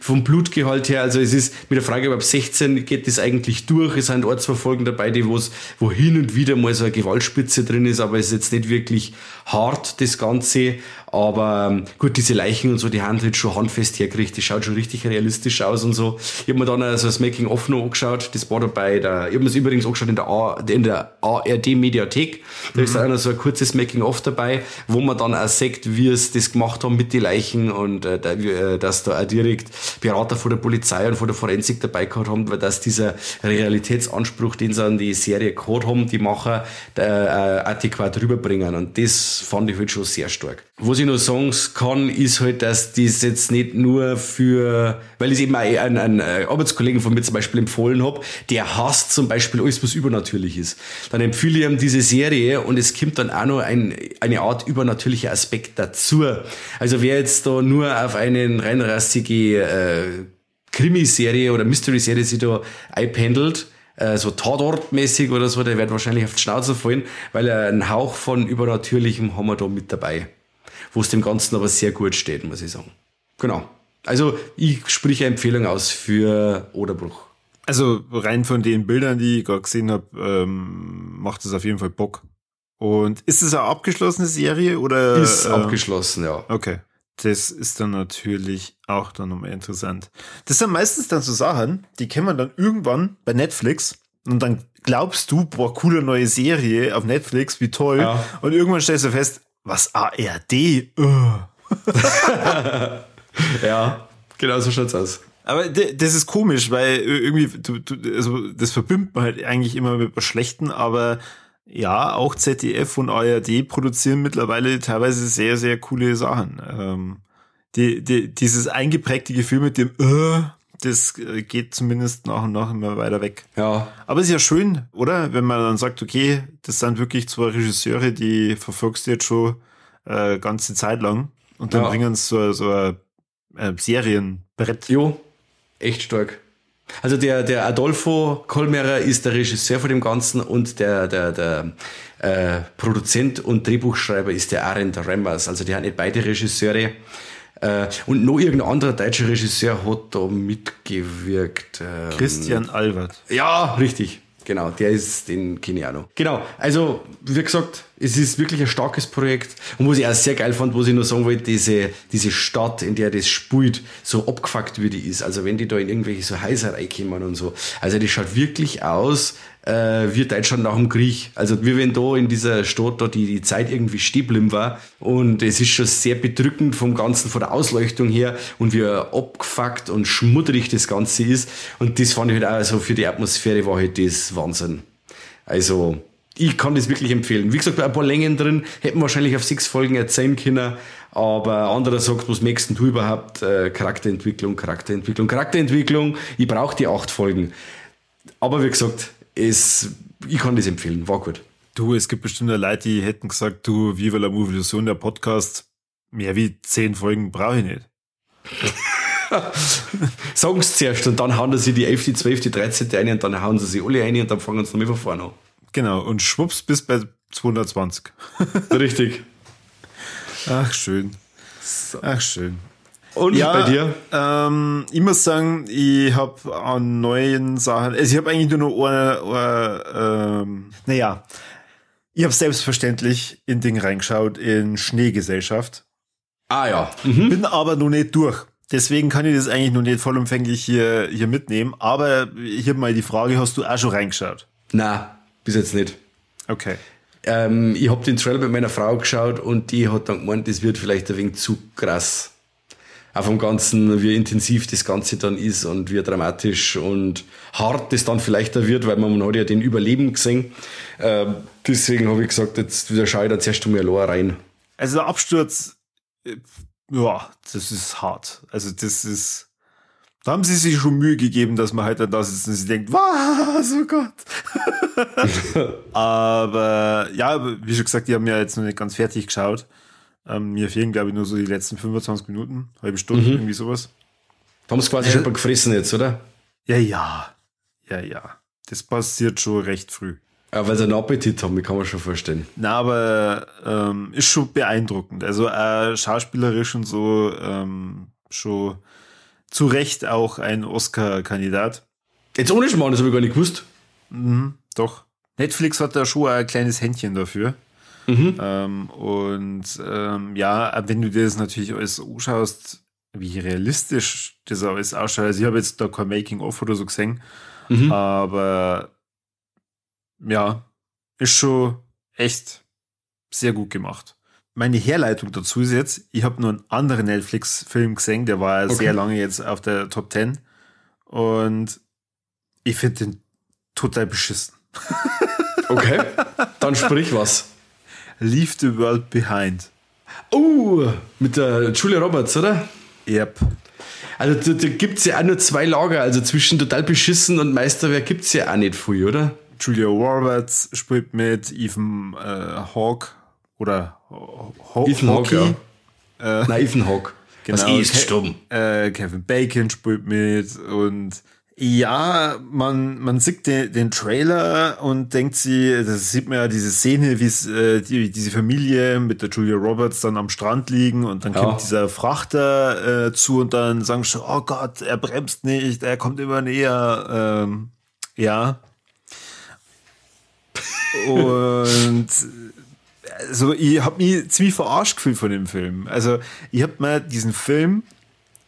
vom Blutgehalt her, also es ist mit der Frage ab 16 geht das eigentlich durch. Es sind ein, zwei Folgen dabei, die wo's, wo hin und wieder mal so eine Gewaltspitze drin ist, aber es ist jetzt nicht wirklich hart, das Ganze. Aber ähm, gut, diese Leichen und so, die haben halt schon handfest hergekriegt, die schaut schon richtig realistisch aus und so. Ich habe mir dann also das Making-of noch angeschaut, das war dabei, da, ich habe mir das übrigens angeschaut in der, A, in der ARD-Mediathek, da mhm. ist dann so ein kurzes Making-of dabei, wo man dann auch sieht, wie es das gemacht haben mit den Leichen und äh, äh dass da auch direkt Berater von der Polizei und von der Forensik dabei gehabt haben, weil das dieser Realitätsanspruch, den sie an die Serie gehabt haben, die Macher, äh, adäquat rüberbringen und das fand ich halt schon sehr stark. Was ich noch sagen kann, ist halt, dass das jetzt nicht nur für, weil ich es eben einen, einen äh, Arbeitskollegen von mir zum Beispiel empfohlen habe, der hasst zum Beispiel alles, was übernatürlich ist. Dann empfehle ich ihm diese Serie und es kommt dann auch noch ein, eine Art übernatürlicher Aspekt dazu. Also wer jetzt da nur auf einen reinrassige äh, Krimiserie oder Mystery-Serie sich da einpendelt, äh, so Tatortmäßig oder so, der wird wahrscheinlich auf die Schnauze fallen, weil er einen Hauch von Übernatürlichem haben wir da mit dabei. Wo es dem Ganzen aber sehr gut steht, muss ich sagen. Genau. Also ich sprich eine Empfehlung aus für Oderbruch. Also rein von den Bildern, die ich gerade gesehen habe, ähm, macht es auf jeden Fall Bock. Und ist es eine abgeschlossene Serie oder? Ist äh, abgeschlossen, ja. Okay. Das ist dann natürlich auch dann nochmal interessant. Das sind meistens dann so Sachen, die kennt man dann irgendwann bei Netflix und dann glaubst du, boah, coole neue Serie auf Netflix, wie toll. Ja. Und irgendwann stellst du fest, was ARD? ja, genau so schaut's aus. Aber das ist komisch, weil irgendwie, du, du, also das verbindet man halt eigentlich immer mit was Schlechten, aber ja, auch ZDF und ARD produzieren mittlerweile teilweise sehr, sehr coole Sachen. Ähm, die, die, dieses eingeprägte Gefühl mit dem äh, das äh, geht zumindest nach und nach immer weiter weg. Ja. Aber es ist ja schön, oder? Wenn man dann sagt, okay, das sind wirklich zwei Regisseure, die verfolgst du jetzt schon äh, ganze Zeit lang und dann ja. bringen sie so, so ein, ein Serienbrett. Jo, echt stark. Also der, der Adolfo Kolmerer ist der Regisseur von dem Ganzen und der, der, der äh, Produzent und Drehbuchschreiber ist der Arend Remmers. Also die haben nicht beide Regisseure. Äh, und noch irgendein anderer deutscher Regisseur hat da mitgewirkt. Ähm, Christian Albert. Ja, richtig. Genau, der ist den noch. Genau, also wie gesagt, es ist wirklich ein starkes Projekt. Und was ich auch sehr geil fand, was ich nur sagen wollte, diese, diese Stadt, in der das spielt, so abgefuckt wie die ist. Also wenn die da in irgendwelche so Häuser reinkommen und so. Also das schaut wirklich aus, äh, wie Deutschland nach dem Krieg. Also wie wenn da in dieser Stadt da die, die Zeit irgendwie stehen war. Und es ist schon sehr bedrückend vom Ganzen, von der Ausleuchtung her und wie abgefuckt und schmudderig das Ganze ist. Und das fand ich halt auch so für die Atmosphäre war halt das Wahnsinn. Also, ich kann das wirklich empfehlen. Wie gesagt, bei ein paar Längen drin hätten wir wahrscheinlich auf sechs Folgen erzählen können, aber anderer sagt, was möchtest du überhaupt? Äh, Charakterentwicklung, Charakterentwicklung, Charakterentwicklung. Ich brauche die acht Folgen. Aber wie gesagt, es, ich kann das empfehlen, war gut. Du, es gibt bestimmt Leute, die hätten gesagt, du, Viva la Movilusion, der Podcast, mehr wie zehn Folgen brauche ich nicht. Sagen sie zuerst und dann hauen sie die 11., 12., 13. ein und dann hauen sie sie alle ein und dann fangen sie nochmal von vorne an. Genau, und schwupps bis bei 220. Richtig. Ach, schön. Ach, schön. Und ja, bei dir? Ähm, ich muss sagen, ich habe an neuen Sachen, also ich habe eigentlich nur noch eine, eine ähm, naja, ich habe selbstverständlich in Ding reingeschaut, in Schneegesellschaft. Ah ja. Mhm. Bin aber noch nicht durch. Deswegen kann ich das eigentlich noch nicht vollumfänglich hier, hier mitnehmen. Aber hier mal die Frage, hast du auch schon reingeschaut? Na, bis jetzt nicht. Okay. Ähm, ich habe den Trailer mit meiner Frau geschaut und die hat dann gemeint, das wird vielleicht ein wenig zu krass. Auch vom Ganzen, wie intensiv das Ganze dann ist und wie dramatisch und hart das dann vielleicht da wird, weil man, man hat ja den Überleben gesehen. Ähm, deswegen habe ich gesagt, jetzt wieder schaue ich da zuerst einmal allein rein. Also der Absturz, äh, ja, das ist hart. Also das ist da haben sie sich schon Mühe gegeben, dass man halt dann da sitzt und sie denkt, was, oh Gott. Aber ja, wie schon gesagt, die haben ja jetzt noch nicht ganz fertig geschaut. Ähm, mir fehlen, glaube ich, nur so die letzten 25 Minuten, halbe Stunde, mhm. irgendwie sowas. Da haben sie quasi äh, schon mal gefressen jetzt, oder? Ja, ja. Ja, ja. Das passiert schon recht früh. Ja, weil sie einen Appetit haben, kann man schon vorstellen. Na, aber ähm, ist schon beeindruckend. Also äh, schauspielerisch und so ähm, schon zu Recht auch ein Oscar-Kandidat. Jetzt ohne Schmarrn, das habe ich gar nicht gewusst. Mhm, doch. Netflix hat da schon ein kleines Händchen dafür. Mhm. Ähm, und ähm, ja, wenn du dir das natürlich alles anschaust, wie realistisch das alles ausschaut. Also ich habe jetzt da kein Making-of oder so gesehen, mhm. aber ja, ist schon echt sehr gut gemacht meine Herleitung dazu ist jetzt, ich habe nur einen anderen Netflix-Film gesehen, der war okay. sehr lange jetzt auf der Top 10 und ich finde den total beschissen. Okay, dann sprich was. Leave the World Behind. Oh, mit der Julia Roberts, oder? Yep. Also da, da gibt es ja auch nur zwei Lager, also zwischen total beschissen und Meisterwerk gibt es ja auch nicht viel, oder? Julia Roberts spielt mit Ethan äh, Hawke oder Ho Ethan Hawke. Ja. Äh, Nein, Ethan Hawke. Genau. Was ist stumm? Äh, Kevin Bacon spielt mit und ja, man, man sieht den, den Trailer und denkt sie, das sieht man ja diese Szene, wie äh, die, diese Familie mit der Julia Roberts dann am Strand liegen und dann ja. kommt dieser Frachter äh, zu und dann sagen schon, oh Gott, er bremst nicht, er kommt immer näher. Ähm, ja. Und also ich habe mich ziemlich verarscht gefühlt von dem Film. Also ich habe mir diesen Film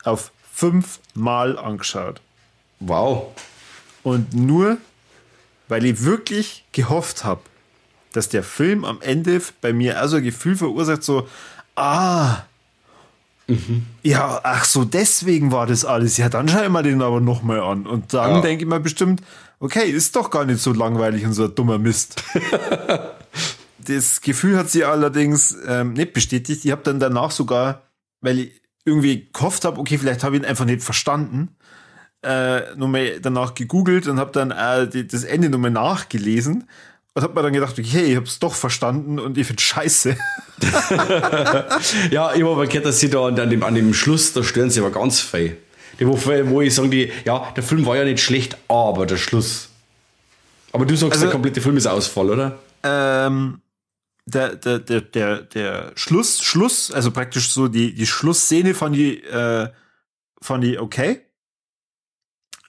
auf fünf Mal angeschaut. Wow. Und nur, weil ich wirklich gehofft habe, dass der Film am Ende bei mir also ein Gefühl verursacht, so, ah, mhm. ja, ach so, deswegen war das alles. Ja, dann schaue ich mir den aber nochmal an. Und dann ja. denke ich mir bestimmt, okay, ist doch gar nicht so langweilig und so ein dummer Mist. das Gefühl hat sie allerdings ähm, nicht bestätigt. Ich habe dann danach sogar, weil ich irgendwie gehofft habe, okay, vielleicht habe ich ihn einfach nicht verstanden, äh, nochmal danach gegoogelt und habe dann äh, die, das Ende nochmal nachgelesen und habe mir dann gedacht, okay, ich habe es doch verstanden und ich finde scheiße. ja, ich habe aber gehört, dass sie da an dem, an dem Schluss, da stören sie aber ganz. Die, wo, wo ich sage, die, ja, der Film war ja nicht schlecht, aber der Schluss. Aber du sagst, also, der komplette Film ist Ausfall, oder? Ähm, der, der, der, der, der Schluss, Schluss, also praktisch so die, die Schlussszene von die, äh, von die okay.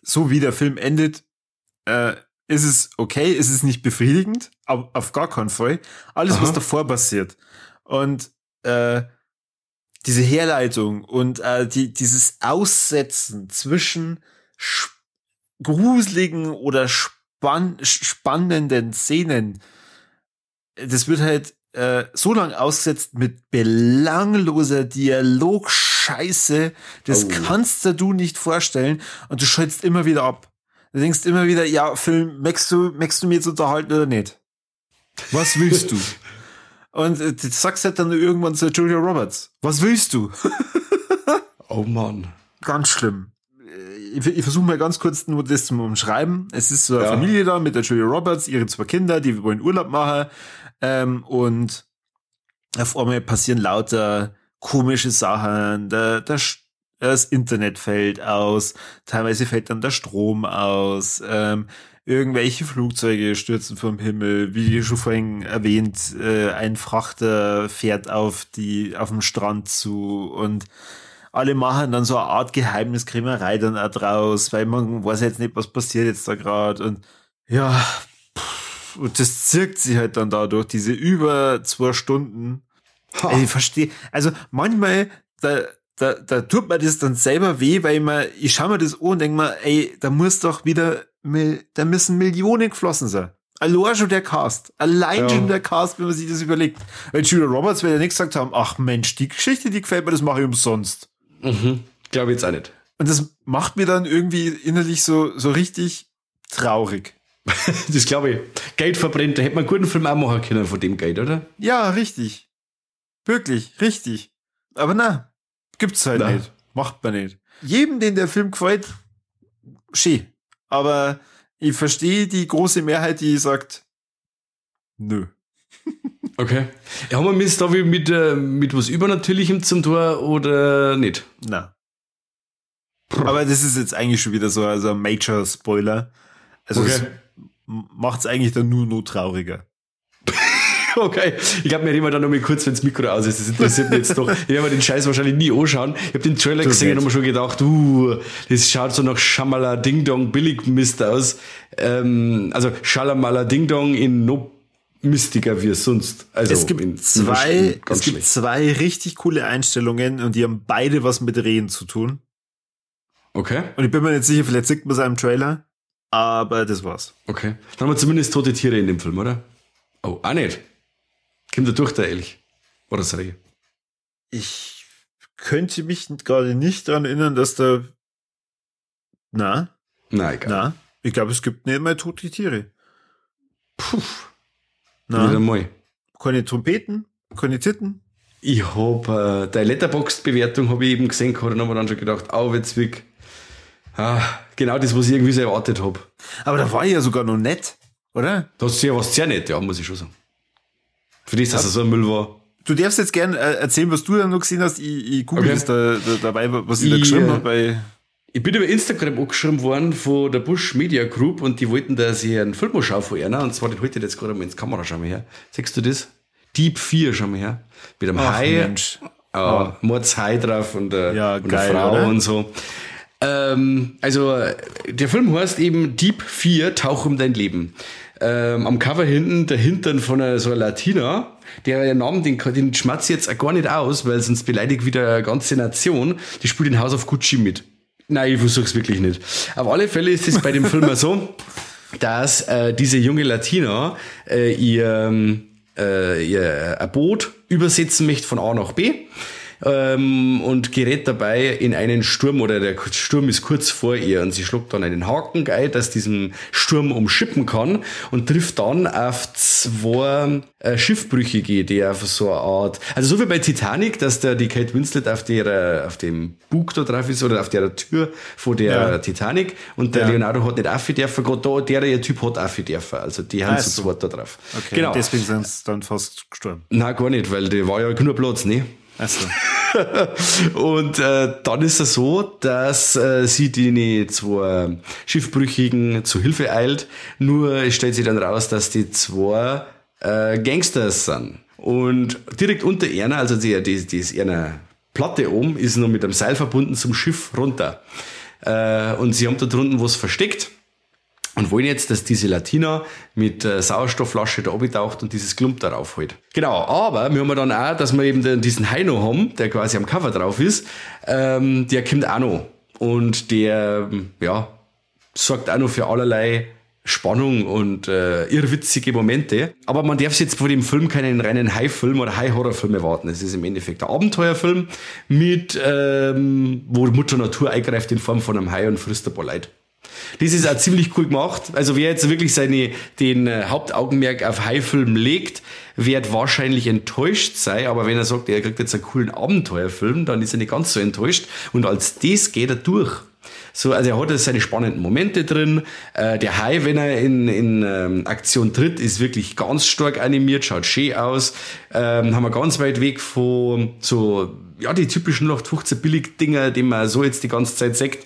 So wie der Film endet, äh, ist es okay, ist es nicht befriedigend, aber auf gar keinen Fall. Alles, Aha. was davor passiert. Und äh, diese Herleitung und äh, die, dieses Aussetzen zwischen gruseligen oder spann spannenden Szenen, das wird halt äh, so lang ausgesetzt mit belangloser Dialogscheiße, das oh. kannst du nicht vorstellen und du schaltest immer wieder ab. Du denkst immer wieder, ja, Film, möchtest du, möchtest du mir jetzt unterhalten oder nicht? Was willst du? Und äh, du sagst halt dann irgendwann zu Julia Roberts, was willst du? oh Mann. Ganz schlimm. Ich, ich versuche mal ganz kurz nur das zu umschreiben. Es ist so eine ja. Familie da mit der Julia Roberts, ihre zwei Kinder, die wollen Urlaub machen. Ähm, und auf einmal passieren lauter komische Sachen. Der, der, das Internet fällt aus, teilweise fällt dann der Strom aus. Ähm, irgendwelche Flugzeuge stürzen vom Himmel, wie schon vorhin erwähnt, äh, ein Frachter fährt auf die, auf dem Strand zu und alle machen dann so eine Art Geheimniskrämerei dann auch draus, weil man weiß jetzt nicht, was passiert jetzt da gerade und ja, und das zirkt sich halt dann dadurch, diese über zwei Stunden. Also ich verstehe, also manchmal, da, da, da tut mir das dann selber weh, weil ich, mir, ich schaue mir das an und denke mir, ey, da muss doch wieder da müssen Millionen geflossen sein. Allein schon der Cast. Allein ja. schon der Cast, wenn man sich das überlegt. Weil Julia Roberts wird ja nicht gesagt haben, ach Mensch, die Geschichte, die gefällt mir, das mache ich umsonst. Mhm. Glaube jetzt auch nicht. Und das macht mir dann irgendwie innerlich so, so richtig traurig. das glaube ich. Geld verbrennt, da hätte man einen guten Film auch machen können von dem Geld, oder? Ja, richtig. Wirklich, richtig. Aber na, gibt's halt na. nicht. Macht man nicht. Jedem, den der Film gefällt, schön. Aber ich verstehe die große Mehrheit, die sagt, nö. Okay. Ja, haben wir es da mit, äh, mit was Übernatürlichem zum Tor oder nicht? Na. Aber das ist jetzt eigentlich schon wieder so also ein Major-Spoiler. Also okay. Macht es eigentlich dann nur noch trauriger. Okay, ich glaube, wir reden dann noch mal kurz, wenn das Mikro aus ist. Das interessiert mich jetzt doch. Ich werde mir den Scheiß wahrscheinlich nie anschauen. Ich habe den Trailer das gesehen und habe schon gedacht, uh, das schaut so nach Schamala Ding Dong Billig Mist aus. Ähm, also Schalamala Ding Dong in no mistiger wie es sonst. Also es gibt in, zwei, es gibt zwei richtig coole Einstellungen und die haben beide was mit Rehen zu tun. Okay. Und ich bin mir nicht sicher, vielleicht sieht man es einem Trailer, aber das war's. Okay. Dann haben wir zumindest tote Tiere in dem Film, oder? Oh, auch nicht. Kommt er durch, der Elch? Oder das Reh? Ich könnte mich gerade nicht daran erinnern, dass da. Na? Na, egal. Na? Ich glaube, es gibt nicht mehr tote Tiere. Puh. Na? Wieder mal. Keine Trompeten, keine Titten. Ich habe äh, deine Letterboxd-Bewertung habe ich eben gesehen gehabt und habe dann schon gedacht, au, Witzwig. Ah, genau das, was ich irgendwie so erwartet habe. Aber da war ich ja sogar noch nett, oder? Das ist ja was sehr nett, ja, muss ich schon sagen. Für dich, dass das so ein Müll war. Du darfst jetzt gerne äh, erzählen, was du da noch gesehen hast. Ich, ich google okay. das da, da, dabei, was ich, ich da geschrieben habe. Ich bin über Instagram angeschrieben worden von der Bush Media Group und die wollten, dass ich einen Film schaue von einer. Und zwar, den heute jetzt gerade mal ins Kamera, schau mal her. Siehst du das? Deep 4, schau mal her. Mit einem Ach, Hai. Mensch. Äh, oh. Mordshai drauf und, äh, ja, und geil, Frau oder? und so. Ähm, also, der Film heißt eben Deep 4, Tauch um dein Leben ähm, am Cover hinten der Hintern von einer, so einer Latina, der Namen, den, den schmatzt jetzt gar nicht aus, weil sonst beleidigt wieder eine ganze Nation. Die spielt in House of Gucci mit. Nein, ich versuch's wirklich nicht. Auf alle Fälle ist es bei dem Film so, dass äh, diese junge Latina äh, ihr, äh, ihr Boot übersetzen möchte von A nach B ähm, und gerät dabei in einen Sturm oder der Sturm ist kurz vor ihr und sie schluckt dann einen Haken geil, dass diesen Sturm umschippen kann und trifft dann auf zwei äh, Schiffbrüchige, die auf so eine Art, also so wie bei Titanic, dass da die Kate Winslet auf der, auf dem Bug da drauf ist oder auf der Tür vor der ja. Titanic und der ja. Leonardo hat nicht aufgedürfen, gerade da, der, der Typ hat aufgedürfen, also die haben so zweit da drauf. Okay, genau. deswegen sind sie dann fast gestorben. Nein, gar nicht, weil der war ja nur Platz, ne? Achso. und äh, dann ist es so, dass äh, sie die zwei Schiffbrüchigen zu Hilfe eilt. Nur stellt sich dann raus, dass die zwei äh, Gangsters sind. Und direkt unter Erna, also die, die, die ist Erna Platte oben, ist nur mit einem Seil verbunden zum Schiff runter. Äh, und sie haben da drunten was versteckt. Und wollen jetzt, dass diese Latina mit äh, Sauerstoffflasche da abtaucht und dieses Klump darauf holt. Genau, aber wir haben dann auch, dass wir eben den, diesen Heino haben, der quasi am Cover drauf ist, ähm, der kommt auch noch. Und der, ja, sorgt auch noch für allerlei Spannung und äh, irrwitzige Momente. Aber man darf jetzt vor dem Film keinen reinen High-Film oder High-Horror-Film erwarten. Es ist im Endeffekt ein Abenteuerfilm mit, ähm, wo Mutter Natur eingreift in Form von einem Hai und frisst ein paar Leute. Das ist auch ziemlich cool gemacht. Also wer jetzt wirklich seine, den äh, Hauptaugenmerk auf High-Film legt, wird wahrscheinlich enttäuscht sein. Aber wenn er sagt, er kriegt jetzt einen coolen Abenteuerfilm, dann ist er nicht ganz so enttäuscht. Und als das geht er durch. So, also er hat seine spannenden Momente drin. Äh, der Hai, wenn er in, in ähm, Aktion tritt, ist wirklich ganz stark animiert, schaut schön aus. Ähm, haben wir ganz weit weg von so, ja, die typischen 0815 Billig-Dinger, die man so jetzt die ganze Zeit sagt.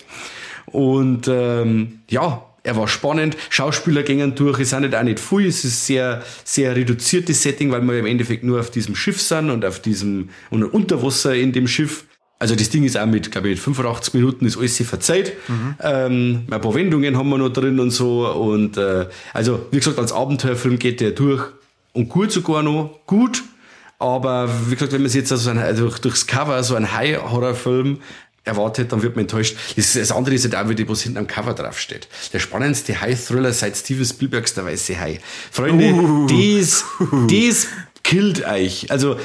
Und ähm, ja, er war spannend. Schauspieler gingen durch, es sind nicht auch nicht viel, es ist sehr, sehr reduziertes Setting, weil wir im Endeffekt nur auf diesem Schiff sind und auf diesem, und unter Wasser in dem Schiff. Also das Ding ist auch mit, glaube ich, 85 Minuten ist alles sehr verzeiht. Mhm. Ähm, ein paar Wendungen haben wir noch drin und so. Und äh, also, wie gesagt, als Abenteuerfilm geht der durch und gut sogar noch, gut. Aber wie gesagt, wenn man sich jetzt also ein, also durchs Cover so ein High-Horror-Film erwartet, dann wird man enttäuscht. Das, das andere ist halt auch wieder, was hinten am Cover draufsteht. Der spannendste High-Thriller seit Steven Spielbergs Der Weiße Hai. Freunde, uh. das, das killt euch. Also,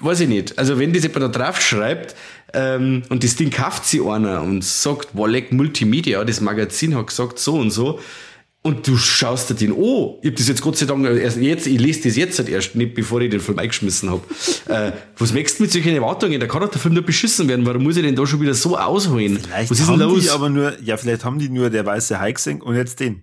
weiß ich nicht. Also, wenn das jemand da drauf schreibt, ähm, und das Ding kauft sie einer und sagt, Walleck Multimedia, das Magazin hat gesagt so und so, und du schaust dir den an. Ich hab das jetzt Gott sei Dank erst jetzt, ich lese das jetzt halt erst nicht, bevor ich den Film eingeschmissen hab. äh, was merkst du mit solchen Erwartungen? Da kann doch der Film nur beschissen werden. Warum muss ich denn da schon wieder so ausholen? Vielleicht was ist denn los? Die aber nur, ja, vielleicht haben die nur der weiße Hai gesehen und jetzt den.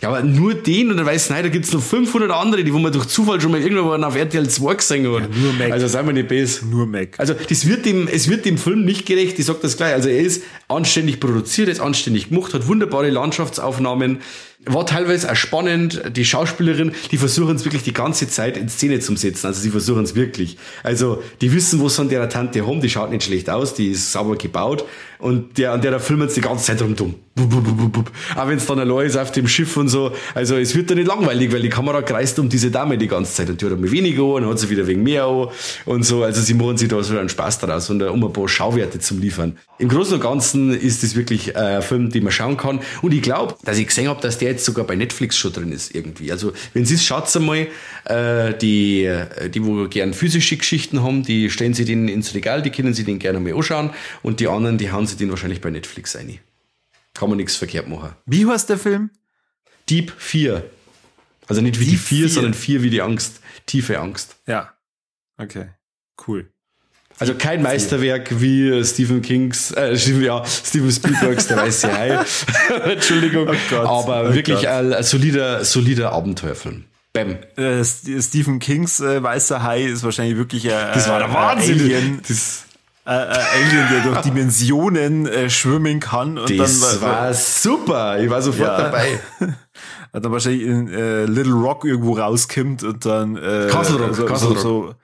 Ja, aber nur den und dann weiß nein, da gibt's noch 500 andere, die wo man durch Zufall schon mal irgendwann auf RTL 2 gesehen hat. Ja, nur Mac. Also seien wir nicht böse. Nur Mac. Also das wird dem, es wird dem Film nicht gerecht, ich sag das gleich. Also er ist anständig produziert, er ist anständig gemacht, hat wunderbare Landschaftsaufnahmen, war teilweise auch spannend. Die Schauspielerin, die versuchen es wirklich die ganze Zeit in Szene zu setzen. Also sie versuchen es wirklich. Also die wissen, was an der Tante haben. Die schaut nicht schlecht aus, die ist sauber gebaut. Und der, an der filmen sie die ganze Zeit rum. Auch wenn es dann allein ist auf dem Schiff und so. Also es wird da nicht langweilig, weil die Kamera kreist um diese Dame die ganze Zeit. Und die hat einmal weniger an, dann hat sie wieder wegen mehr an und so. Also sie machen sich da so einen Spaß daraus und um ein paar Schauwerte zum liefern. Im Großen und Ganzen ist das wirklich ein Film, den man schauen kann. Und ich glaube, dass ich gesehen habe, dass der jetzt sogar bei Netflix schon drin ist irgendwie. Also wenn Sie es schaut einmal, äh, die, äh, die wo gern physische Geschichten haben, die stellen Sie den ins Regal, die können Sie den gerne mal anschauen und die anderen, die hauen Sie den wahrscheinlich bei Netflix ein. Kann man nichts verkehrt machen. Wie heißt der Film? Deep 4. Also nicht wie Deep die 4, sondern 4 wie die Angst. Tiefe Angst. Ja. Okay. Cool. Also kein Meisterwerk wie Stephen Kings, äh, ja, Steven Spielbergs Der Weiße Hai. Entschuldigung. Oh Gott, aber oh wirklich ein, ein, solider, solider Abenteuerfilm. Bam. Äh, Stephen Kings äh, Weißer Hai ist wahrscheinlich wirklich äh, Das war der Wahnsinn. Alien. Das äh, äh, Alien, der durch Dimensionen äh, schwimmen kann. Und das dann, war super. Ich war sofort ja. dabei. Hat dann wahrscheinlich in äh, Little Rock irgendwo rauskommt und dann äh, Castle Rock, so, Castle Rock. So,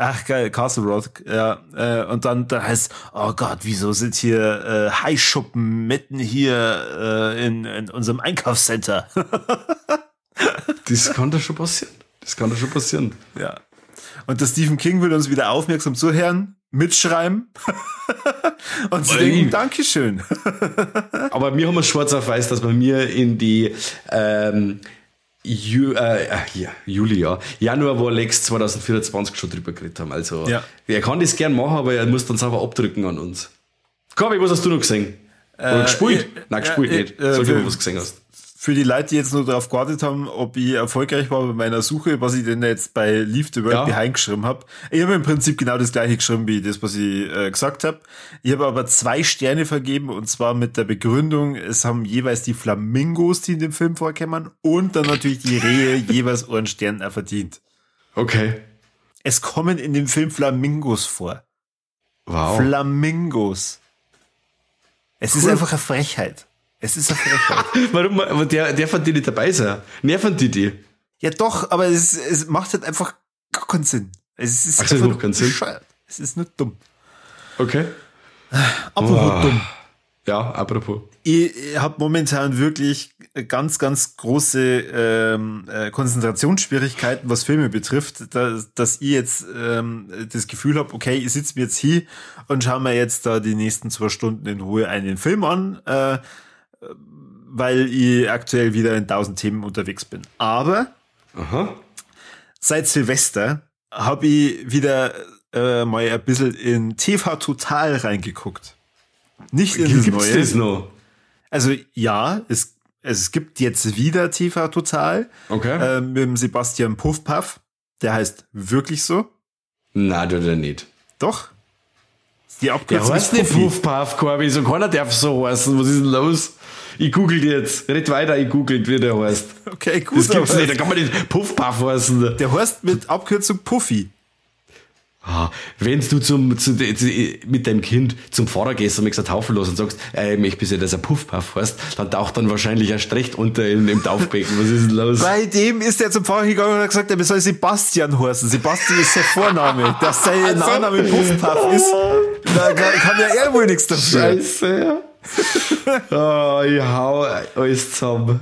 Ach geil, Castle Rock, ja. Äh, und dann, dann heißt, oh Gott, wieso sind hier äh, Haischuppen mitten hier äh, in, in unserem Einkaufscenter? das kann doch schon passieren. Das kann doch schon passieren. Ja. Und der Stephen King will uns wieder aufmerksam zuhören, mitschreiben und sie denken, Dankeschön. Aber mir haben wir schwarz auf weiß, dass bei mir in die ähm, Ju, äh, ja, Juli, ja. Januar, wo Lex 2024 schon drüber geredet haben. Also, ja. er kann das gern machen, aber er muss dann einfach abdrücken an uns. Kabi, was hast du noch gesehen? Oder äh, gespielt? Äh, Nein, gespielt äh, nicht. Sag äh, mal, was du gesehen hast für die Leute, die jetzt nur darauf gewartet haben, ob ich erfolgreich war bei meiner Suche, was ich denn jetzt bei Leave the World ja. Behind geschrieben habe. Ich habe im Prinzip genau das gleiche geschrieben wie das, was ich äh, gesagt habe. Ich habe aber zwei Sterne vergeben und zwar mit der Begründung, es haben jeweils die Flamingos, die in dem Film vorkommen und dann natürlich die Rehe jeweils einen Stern verdient. Okay. Es kommen in dem Film Flamingos vor. Wow. Flamingos. Es cool. ist einfach eine Frechheit. Es ist eine Frechheit. Warum? Aber der, der fand die nicht dabei sein. Nerven die die? Ja doch, aber es, es macht halt einfach gar keinen Sinn. Es ist Ach, einfach keinen Sinn. Es ist nicht dumm. Okay. Apropos oh. dumm. Ja, apropos. Ich, ich habe momentan wirklich ganz, ganz große ähm, äh, Konzentrationsschwierigkeiten, was Filme betrifft, dass, dass ich jetzt ähm, das Gefühl habe, okay, ich sitze mir jetzt hier und schaue mir jetzt da die nächsten zwei Stunden in Ruhe einen Film an, äh, weil ich aktuell wieder in tausend Themen unterwegs bin. Aber Aha. seit Silvester habe ich wieder äh, mal ein bisschen in TV Total reingeguckt. Nicht in das Gibt's Neue. Das noch? Also ja, es, es gibt jetzt wieder TV Total. Okay. Äh, mit dem Sebastian Puffpaff. Der heißt wirklich so. Na, du der nicht. Doch. Die Abkürzung der heißt nicht Puffpaff, Corby. So keiner darf so heißen. Was ist denn los? Ich google jetzt. Red weiter, ich google, wie der heißt. Okay, gut. Das gibt's nicht. Da kann man nicht Puffpaff heißen. Der heißt mit Abkürzung Puffy. Ah, wenn du zum, zu, mit deinem Kind zum Pfarrer gehst und mich taufen los und sagst, ey, ich möchte bitte, dass er Puffpuff heißt, dann taucht dann wahrscheinlich erst recht unter in, im Taufbecken. Was ist denn los? Bei dem ist er zum Pfarrer gegangen und hat gesagt, er soll Sebastian heißen. Sebastian ist sein Vorname. Dass sein also, Nachname Puffpuff ist, da kann ja er wohl nichts dafür. Scheiße, ja. oh, ich hau alles zusammen.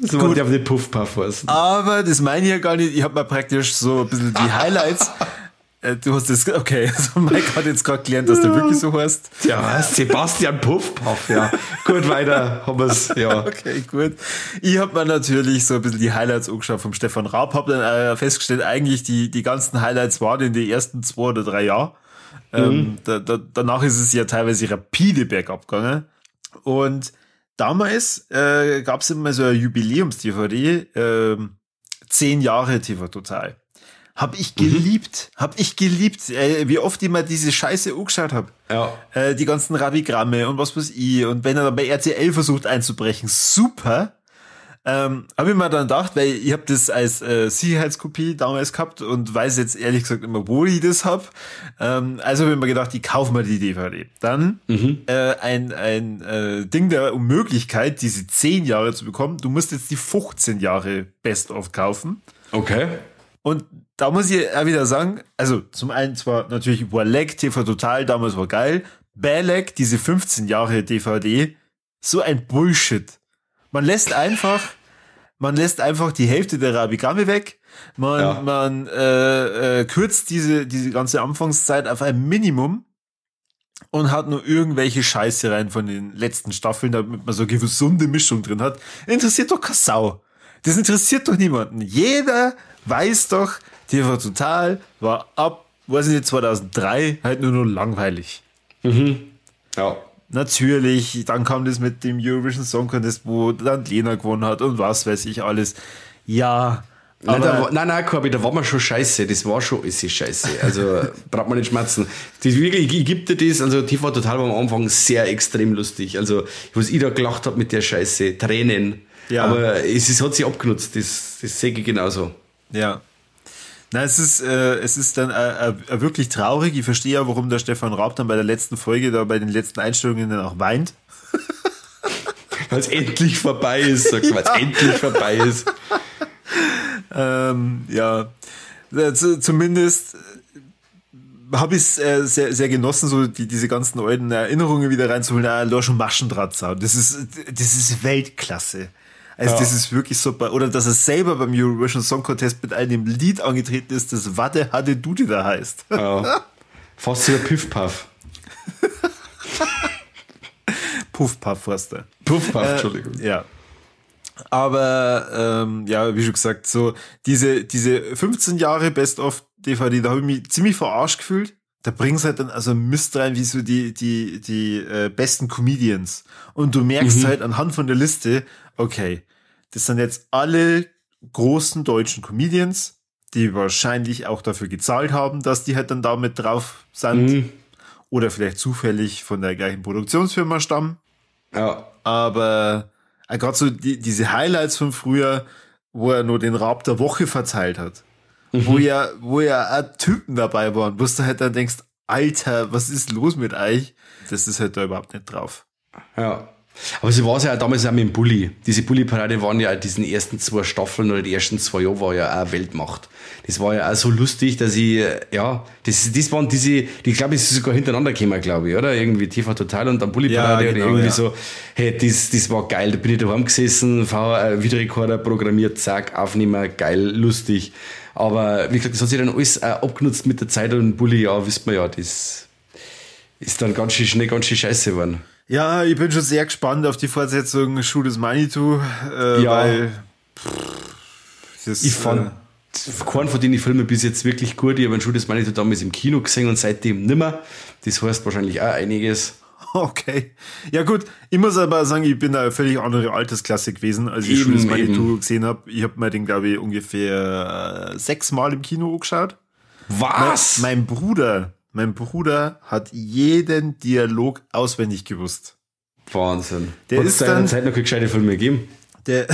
So Gut. auf den Puffpuff heißen. Aber das meine ich ja gar nicht. Ich habe mir praktisch so ein bisschen die Highlights äh, du hast das, okay, also Mike hat jetzt gerade gelernt, dass du wirklich so heißt. Ja, Sebastian Puffpuff, ja. gut, weiter haben wir es, ja. Okay, gut. Ich habe mir natürlich so ein bisschen die Highlights angeschaut vom Stefan Raab, habe dann äh, festgestellt, eigentlich die, die ganzen Highlights waren in den ersten zwei oder drei Jahren. Ähm, mhm. Ähm, da, da, danach ist es ja teilweise rapide bergab gegangen. Und damals äh, gab es immer so ein Jubiläums-DVD, äh, zehn Jahre TV Total. Hab ich geliebt. Mhm. Hab ich geliebt. Äh, wie oft ich mir diese Scheiße angeschaut hab. Ja. Äh, die ganzen Rabigramme und was weiß ich. Und wenn er dann bei RTL versucht einzubrechen, super. Ähm, habe ich mir dann gedacht, weil ich habe das als äh, Sicherheitskopie damals gehabt und weiß jetzt ehrlich gesagt immer, wo ich das hab. Ähm, also habe ich mir gedacht, ich kaufe mir die DVD. Dann mhm. äh, ein, ein äh, Ding der Unmöglichkeit, diese 10 Jahre zu bekommen. Du musst jetzt die 15 Jahre Best-of kaufen. Okay. Und da muss ich auch wieder sagen, also zum einen zwar natürlich Warleg, TV Total, damals war geil. Balek, diese 15 Jahre DVD, so ein Bullshit. Man lässt einfach, man lässt einfach die Hälfte der Rabigramme weg. Man, ja. man äh, äh, kürzt diese, diese ganze Anfangszeit auf ein Minimum und hat nur irgendwelche Scheiße rein von den letzten Staffeln, damit man so eine gesunde Mischung drin hat. Interessiert doch keine Sau. Das interessiert doch niemanden. Jeder weiß doch, TV Total war ab, weiß ich nicht, 2003 halt nur noch langweilig. Mhm. Ja. Natürlich, dann kam das mit dem Eurovision Song Contest, wo dann Lena gewonnen hat und was weiß ich alles. Ja. Nein, da, nein, nein, Corby, da war man schon scheiße. Das war schon alles scheiße. Also braucht man nicht schmerzen. Das wirklich, ich gebe dir das, also Total war am Anfang sehr extrem lustig. Also, was ich da gelacht habe mit der Scheiße, Tränen. Ja. Aber es, es hat sich abgenutzt, das, das sehe ich genauso. Ja. Na, es ist, äh, es ist dann äh, äh, wirklich traurig. Ich verstehe ja, warum der Stefan Raab dann bei der letzten Folge, da bei den letzten Einstellungen dann auch weint. weil es endlich vorbei ist, sagt weil es endlich vorbei ist. ähm, ja, äh, zumindest äh, habe ich es äh, sehr, sehr genossen, so die, diese ganzen alten Erinnerungen wieder reinzuholen. Ah, Lorsch und Maschendrahtzaun. Das ist, das ist Weltklasse. Also ja. das ist wirklich super. Oder dass er selber beim Eurovision Song Contest mit einem Lied angetreten ist, das Warte hatte Dudi da heißt. Ja. Fast wie Piff Puff. Puff Puff warst du. Puff Puff, äh, Entschuldigung. Ja. Aber ähm, ja, wie schon gesagt, so diese, diese 15 Jahre Best of DVD, da habe ich mich ziemlich verarscht gefühlt. Da bringen sie halt dann also Mist rein, wie so die, die, die äh, besten Comedians. Und du merkst mhm. halt anhand von der Liste, okay, das sind jetzt alle großen deutschen Comedians, die wahrscheinlich auch dafür gezahlt haben, dass die halt dann damit drauf sind. Mhm. Oder vielleicht zufällig von der gleichen Produktionsfirma stammen. Ja. Aber äh, gerade so die, diese Highlights von früher, wo er nur den Raub der Woche verteilt hat. Mhm. Wo ja, wo ja auch Typen dabei waren, wo du halt dann denkst, Alter, was ist los mit euch? Das ist halt da überhaupt nicht drauf. Ja. Aber sie war es ja damals auch mit dem Bully. Diese Bully-Parade waren ja diesen ersten zwei Staffeln oder die ersten zwei Jahre war ja auch Weltmacht. Das war ja auch so lustig, dass ich, ja, das, das waren diese, die glaube ich, ist sogar hintereinander gekommen, glaube ich, oder? Irgendwie TV Total und dann Bully-Parade ja, genau, oder irgendwie ja. so. Hey, das, das war geil. Da bin ich daheim gesessen, äh, Videorekorder programmiert, zack, Aufnehmer, geil, lustig. Aber wie gesagt, das hat sich dann alles äh, abgenutzt mit der Zeit und Bully, ja, wisst man ja, das ist dann ganz schön schnell, ganz schön scheiße geworden. Ja, ich bin schon sehr gespannt auf die Fortsetzung Schuh des Manitou, äh, ja. weil pff, das, ich fand äh, keinen von den Filmen bis jetzt wirklich gut. Ich habe Schuh des Manitou damals im Kino gesehen und seitdem nimmer. Das heißt wahrscheinlich auch einiges. Okay. Ja gut, ich muss aber sagen, ich bin da eine völlig andere Altersklasse gewesen, als ich eben, Schuh des Manitou gesehen habe. Ich habe mir den, glaube ich, ungefähr äh, sechsmal im Kino angeschaut. Was? Mein, mein Bruder mein Bruder hat jeden Dialog auswendig gewusst. Wahnsinn. Der Hat's ist dann Zeit noch gescheite Filme gegeben. Der,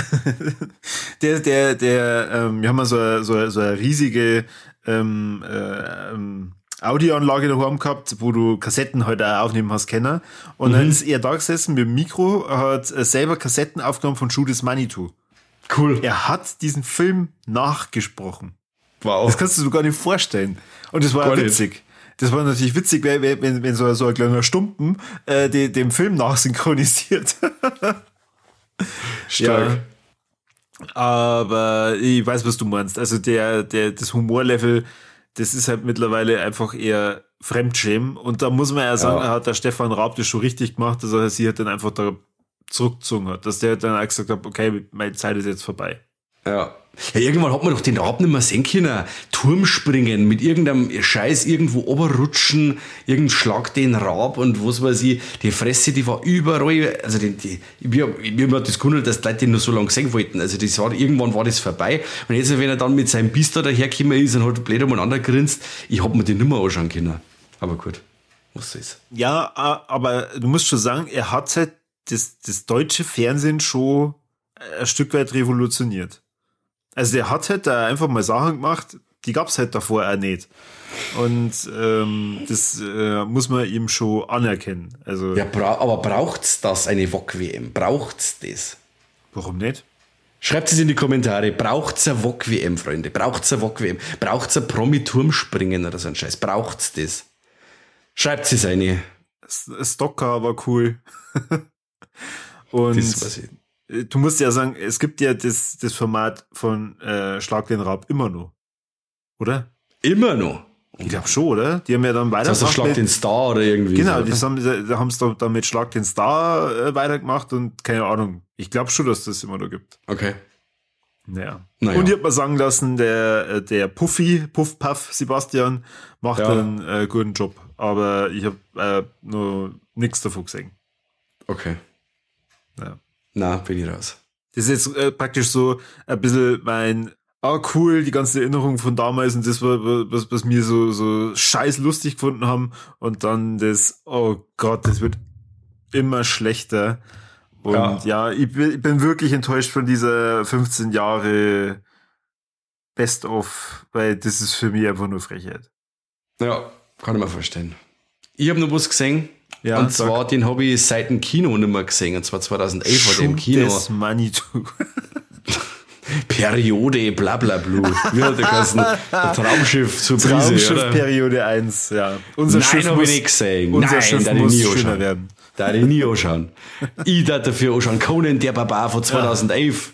der, der, der, ähm, wir haben mal so, so, so eine riesige ähm, äh, ähm, Audioanlage daheim gehabt, wo du Kassetten halt auch aufnehmen hast können. Und mhm. dann ist er da gesessen mit dem Mikro, hat äh, selber Kassetten aufgenommen von Judas Manitou. Cool. Er hat diesen Film nachgesprochen. Wow. Das kannst du dir gar nicht vorstellen. Und das war gar witzig. Nicht. Das war natürlich witzig, wenn, wenn, wenn so, so ein kleiner Stumpen äh, die, dem Film nachsynchronisiert. Stark. Ja. Aber ich weiß, was du meinst. Also der, der, das Humorlevel, das ist halt mittlerweile einfach eher Fremdschämen. Und da muss man ja sagen, ja. hat der Stefan Raab das schon richtig gemacht, dass er sie halt dann einfach da zurückgezogen hat. Dass der dann auch gesagt hat, okay, meine Zeit ist jetzt vorbei. Ja. Ja, irgendwann hat man doch den Rab nicht mehr sehen können. Turm springen, mit irgendeinem Scheiß irgendwo oberrutschen, irgendein Schlag den Rab und was weiß ich. Die Fresse, die war überall, also die, die, mir, mir hat das gewundert, dass die Leute nur so lange sehen wollten. Also das war, irgendwann war das vorbei. Und jetzt, wenn er dann mit seinem Biss da dahergekommen ist und hat blöd umeinander grinst, ich hab mir den nicht mehr anschauen können. Aber gut, was ist. Ja, aber du musst schon sagen, er hat halt das, das deutsche Fernsehen schon ein Stück weit revolutioniert. Also der hat halt da einfach mal Sachen gemacht, die gab es halt davor auch nicht. Und ähm, das äh, muss man ihm schon anerkennen. Also, ja, bra aber braucht's das, eine VOG-WM? Braucht's das? Warum nicht? Schreibt es in die Kommentare. Braucht's eine VOG-WM, Freunde? Braucht's eine VOG-WM? Braucht's ein Promi-Turmspringen oder so ein Scheiß? Braucht's das? Schreibt es eine. Stocker war cool. Und das weiß ich. Äh, du musst ja sagen, es gibt ja das, das Format von äh, Schlag den Raab immer noch. Oder? Immer noch? Ich glaube schon, oder? Die haben ja dann weiter. Heißt, Schlag den Star oder irgendwie. Genau, so, haben, da haben sie dann mit Schlag den Star äh, weitergemacht und keine Ahnung. Ich glaube schon, dass das immer noch gibt. Okay. Naja. naja. Und ich habe mal sagen lassen, der, äh, der Puffy, Puff Puff Sebastian, macht ja. einen äh, guten Job. Aber ich habe äh, nur nichts davon gesehen. Okay. Ja. Na, bin ich raus. Das ist jetzt äh, praktisch so ein bisschen mein, ah cool, die ganze Erinnerung von damals und das war, was, was mir so, so scheiß lustig gefunden haben. Und dann das, oh Gott, das wird immer schlechter. Und ja, ja ich, bin, ich bin wirklich enttäuscht von dieser 15 Jahre Best of, weil das ist für mich einfach nur Frechheit. Ja, kann ich mir vorstellen. Ich habe noch was gesehen, ja, und zwar, sag. den habe ich seit dem Kino nicht mehr gesehen. Und zwar 2011 war der im Kino. Manitou. Periode bla bla blu. Wie hat der geheißen? Traumschiff zur Brise, Traumschiff oder? Periode 1, ja. Unser Nein, Schiff muss, ich gesehen. Unser Nein, Schiff muss nie schöner werden. Da ich nie anschauen. ich darf dafür anschauen. Conan der Barbar von 2011. Ja.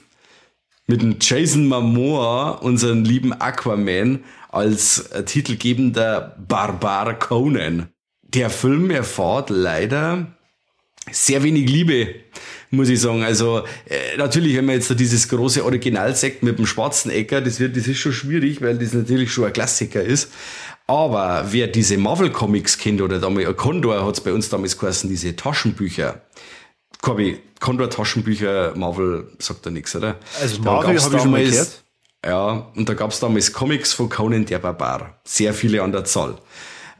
Mit dem Jason Momoa, unseren lieben Aquaman, als titelgebender Barbar Conan der Film erfahrt leider sehr wenig Liebe, muss ich sagen. Also äh, natürlich, wenn man jetzt da dieses große Originalsekt mit dem schwarzen Ecker, das wird, das ist schon schwierig, weil das natürlich schon ein Klassiker ist. Aber wer diese Marvel Comics kennt oder damals Condor hat es bei uns damals geheißen, diese Taschenbücher. Corby, Condor Taschenbücher, Marvel sagt da nichts, oder? Also Marvel habe ich schon mal gehört. Ja, und da gab es damals Comics von Conan der Barbar. Sehr viele an der Zahl.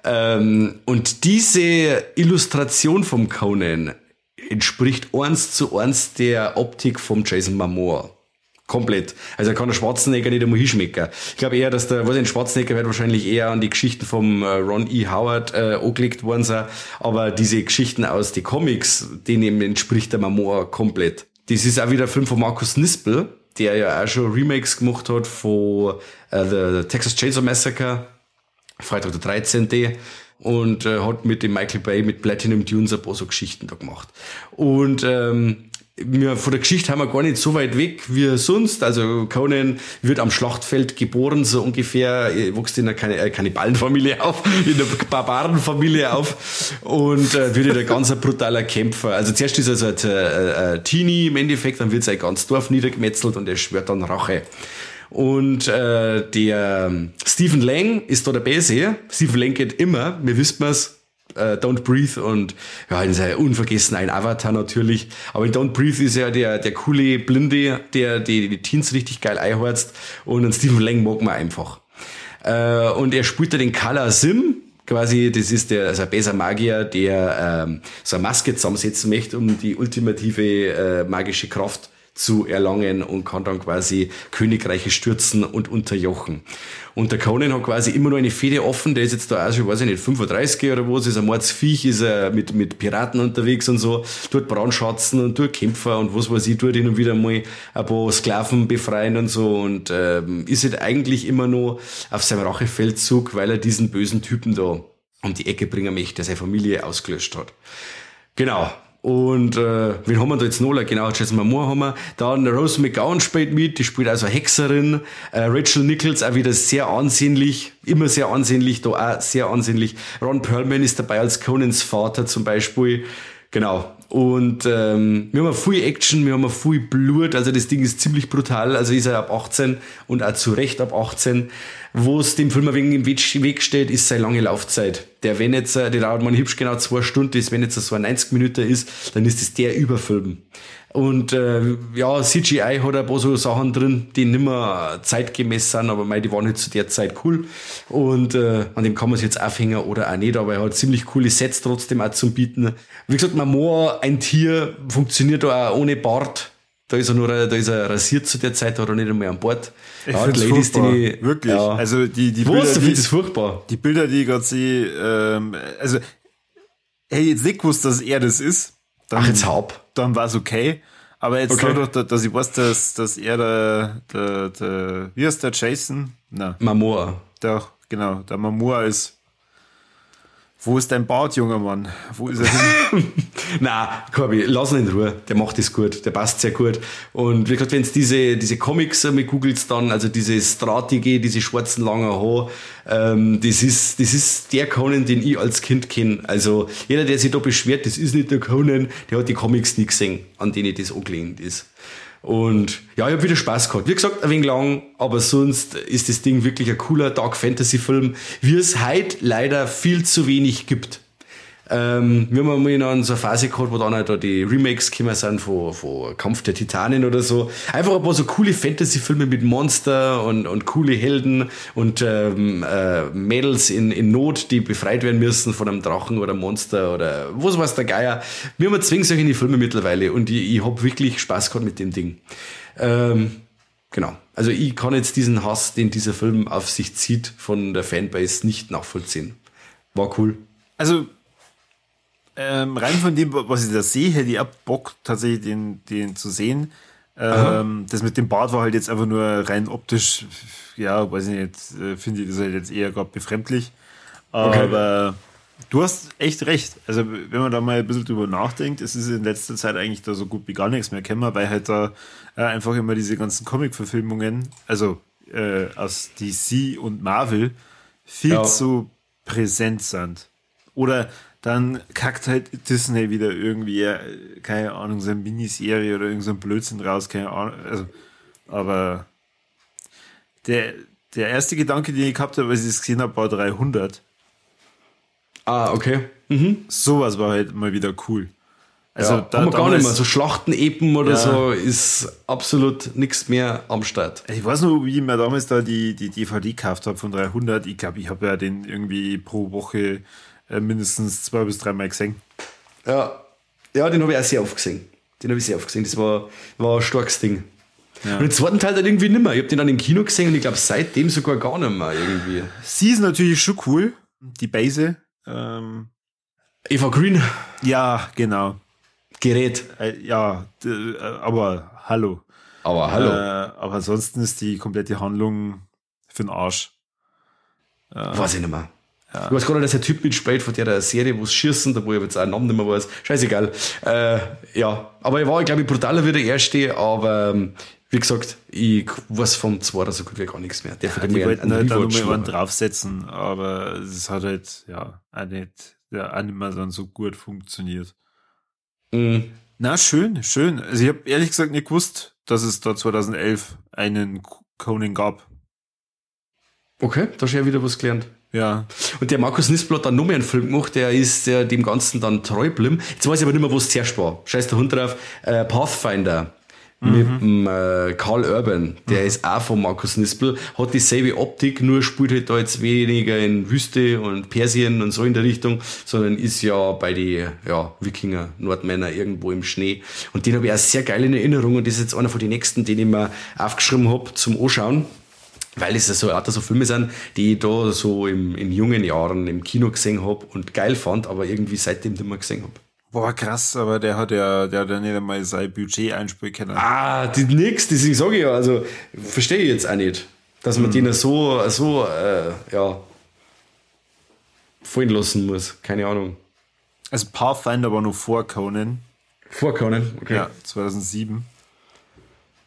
Ähm, und diese Illustration vom Conan entspricht eins zu eins der Optik vom Jason Momoa. Komplett. Also er kann der Schwarzenegger nicht einmal hinschmecken. Ich glaube eher, dass der, was ein Schwarzenegger wird wahrscheinlich eher an die Geschichten vom äh, Ron E. Howard äh, angelegt worden sein. Aber diese Geschichten aus den Comics, denen entspricht der Mamoa komplett. Das ist auch wieder ein Film von Markus Nispel, der ja auch schon Remakes gemacht hat von äh, The Texas Chainsaw Massacre, Freitag der 13. Und äh, hat mit dem Michael Bay, mit Platinum Dunes ein paar so Geschichten da gemacht. Und ähm, wir, von der Geschichte haben wir gar nicht so weit weg wie sonst. Also Conan wird am Schlachtfeld geboren, so ungefähr, wuchs in einer äh, Kannibalenfamilie auf, in einer Barbarenfamilie auf und äh, wird ein ganz brutaler Kämpfer. Also zuerst ist er so ein, äh, ein Teenie im Endeffekt, dann wird sein ganz Dorf niedergemetzelt und er schwört dann Rache. Und äh, der Stephen Lang ist da der Base. Stephen Lang geht immer, wir wissen es, äh, Don't Breathe und ja, in seinem unvergessen ein Avatar natürlich. Aber in Don't Breathe ist ja der, der coole Blinde, der die, die Teens richtig geil einhorzt und an Stephen Lang mag man einfach. Äh, und er spielt da den Color Sim, quasi, das ist der, also ein besser Magier, der ähm, so eine Maske zusammensetzen möchte, um die ultimative äh, magische Kraft zu erlangen und kann dann quasi Königreiche stürzen und unterjochen. Und der Conan hat quasi immer noch eine Fehde offen, der ist jetzt da auch schon, weiß ich nicht, 35 oder was, ist ein Mordsviech, ist er mit, mit Piraten unterwegs und so, tut Brandschatzen und tut Kämpfer und was weiß ich, tut hin und wieder mal ein paar Sklaven befreien und so und ähm, ist halt eigentlich immer noch auf seinem Rachefeldzug, weil er diesen bösen Typen da um die Ecke bringen möchte, der seine Familie ausgelöscht hat. Genau, und äh, wen haben wir da jetzt noch? Genau, Jason Momoa haben wir. Dann Rose McGowan spielt mit, die spielt also Hexerin. Äh, Rachel Nichols auch wieder sehr ansehnlich, immer sehr ansehnlich, da auch sehr ansehnlich. Ron Perlman ist dabei als Conans Vater zum Beispiel. Genau. Und ähm, wir haben viel Action, wir haben viel Blut, also das Ding ist ziemlich brutal, also ist er ab 18 und auch zu Recht ab 18. Wo es dem Film ein wenig im Weg steht, ist seine lange Laufzeit. Der, wenn jetzt, der dauert mal hübsch genau zwei Stunden ist, wenn jetzt so ein 90 Minuten ist, dann ist es der Überfilm. Und äh, ja, CGI hat ein paar so Sachen drin, die nicht mehr zeitgemäß sind, aber mei, die waren halt zu der Zeit cool. Und äh, an dem kann man sich jetzt aufhängen oder auch nicht, aber er hat ziemlich coole Sets trotzdem auch zum Bieten. Wie gesagt, Momoa, ein Tier, funktioniert auch ohne Bart. Da ist er nur, da ist er rasiert zu der Zeit, hat er nicht einmal an Bord. Ich ja, die Ladies, furchtbar. die wirklich. Ja. Also die die Bilder, Was, du findest es furchtbar. Die Bilder, die ich gerade sehe, ähm, also hey, jetzt nicht gewusst, dass er das ist. Dann, Ach, jetzt Haupt. Dann war es okay. Aber jetzt okay. doch, dass ich weiß, dass, dass er der, der, der, wie heißt der Jason? Na. Mamoa. Der, genau, der Mamoa ist. Wo ist dein Bart, junger Mann? Wo ist er hin? Na, Corby, lass ihn in Ruhe. Der macht das gut. Der passt sehr gut. Und wie gesagt, wenn du diese, diese Comics mit googelt dann, also diese Strategie, diese schwarzen langen Haare, ähm, das ist, das ist der Conan, den ich als Kind kenne. Also, jeder, der sich da beschwert, das ist nicht der Conan, der hat die Comics nie gesehen, an denen das angelehnt ist. Und ja, ich habe wieder Spaß gehabt. Wie gesagt, ein wenig lang, aber sonst ist das Ding wirklich ein cooler Dark Fantasy Film, wie es heute leider viel zu wenig gibt. Ähm, wir haben mal in so eine Phase gehabt, wo dann halt da die Remakes gekommen sind von, von Kampf der Titanen oder so. Einfach ein paar so coole Fantasy-Filme mit Monster und, und coole Helden und ähm, äh, Mädels in, in Not, die befreit werden müssen von einem Drachen oder Monster oder was weiß der Geier. Wir haben zwingend solche Filme mittlerweile und ich, ich habe wirklich Spaß gehabt mit dem Ding. Ähm, genau. Also ich kann jetzt diesen Hass, den dieser Film auf sich zieht, von der Fanbase nicht nachvollziehen. War cool. Also ähm, rein von dem, was ich da sehe, hätte ich auch Bock, tatsächlich den, den zu sehen. Ähm, das mit dem Bart war halt jetzt einfach nur rein optisch, ja, weiß ich nicht, äh, finde ich das halt jetzt eher gerade befremdlich. Aber okay. du hast echt recht. Also, wenn man da mal ein bisschen drüber nachdenkt, es ist in letzter Zeit eigentlich da so gut wie gar nichts mehr kennen, weil halt da äh, einfach immer diese ganzen Comic-Verfilmungen, also äh, aus DC und Marvel, viel ja. zu präsent sind. Oder dann kackt halt Disney wieder irgendwie, äh, keine Ahnung, so eine Miniserie oder irgendein so Blödsinn raus, keine Ahnung. Also, aber der, der erste Gedanke, den ich gehabt habe, als ich es gesehen habe, war 300. Ah, okay. Mhm. Sowas war halt mal wieder cool. Also ja, da, haben wir gar nicht mehr. So Schlachten-Epen oder ja. so ist absolut nichts mehr am Start. Ich weiß noch, wie ich mir damals da die, die DVD gekauft habe von 300. Ich glaube, ich habe ja den irgendwie pro Woche äh, mindestens zwei bis dreimal gesehen. Ja, ja den habe ich auch sehr oft gesehen. Den habe ich sehr oft gesehen. Das war, war ein starkes Ding. Ja. Und den zweiten Teil dann irgendwie nimmer. Ich habe den dann im Kino gesehen und ich glaube seitdem sogar gar nicht mehr irgendwie. Sie ist natürlich schon cool, die Base. Ähm, Eva Green. Ja, genau. Gerät. Äh, ja, äh, aber hallo. Aber hallo. Äh, aber ansonsten ist die komplette Handlung für den Arsch. Äh, Weiß ich nicht mehr. Ja. Ich weiß gar nicht, dass der Typ mitspielt von der Serie, wo es schießen, da wo ich jetzt auch einen Namen nicht mehr weiß. Scheißegal. Äh, ja, aber er war, glaube ich, brutaler wie der erste, aber ähm, wie gesagt, ich weiß vom zweiten so gut wie gar nichts mehr. Der ja, die wollten halt da nochmal draufsetzen, aber es hat halt, ja, auch nicht, ja, auch nicht mehr so gut funktioniert. Mhm. Na, schön, schön. Also ich habe ehrlich gesagt nicht gewusst, dass es da 2011 einen Conan gab. Okay, da hast du ja wieder was gelernt. Ja. Und der Markus Nispel hat dann noch mehr einen Film gemacht, der ist der dem Ganzen dann treu geblieben. Jetzt weiß ich aber nicht mehr, wo es zuerst war. Scheiß der Hund drauf. Äh, Pathfinder. Mhm. Mit dem äh, Carl Urban, der mhm. ist auch von Markus Nispel, hat dieselbe Optik, nur spielt halt da jetzt weniger in Wüste und Persien und so in der Richtung, sondern ist ja bei den ja, Wikinger, Nordmänner irgendwo im Schnee. Und den habe ich auch sehr geil in Erinnerung und das ist jetzt einer von den nächsten, den ich mir aufgeschrieben habe zum Anschauen weil es so Art so Filme sind, die ich da so im, in jungen Jahren im Kino gesehen habe und geil fand, aber irgendwie seitdem nicht mehr gesehen habe. Boah, krass, aber der hat ja, der hat ja nicht einmal sein Budget einspielen können. Ah, die nix, deswegen sage ich ja, also verstehe ich jetzt auch nicht, dass man mhm. den so, so, äh, ja, fallen lassen muss. Keine Ahnung. Also Pathfinder war noch vor Conan. Vor Conan, okay. Ja, 2007.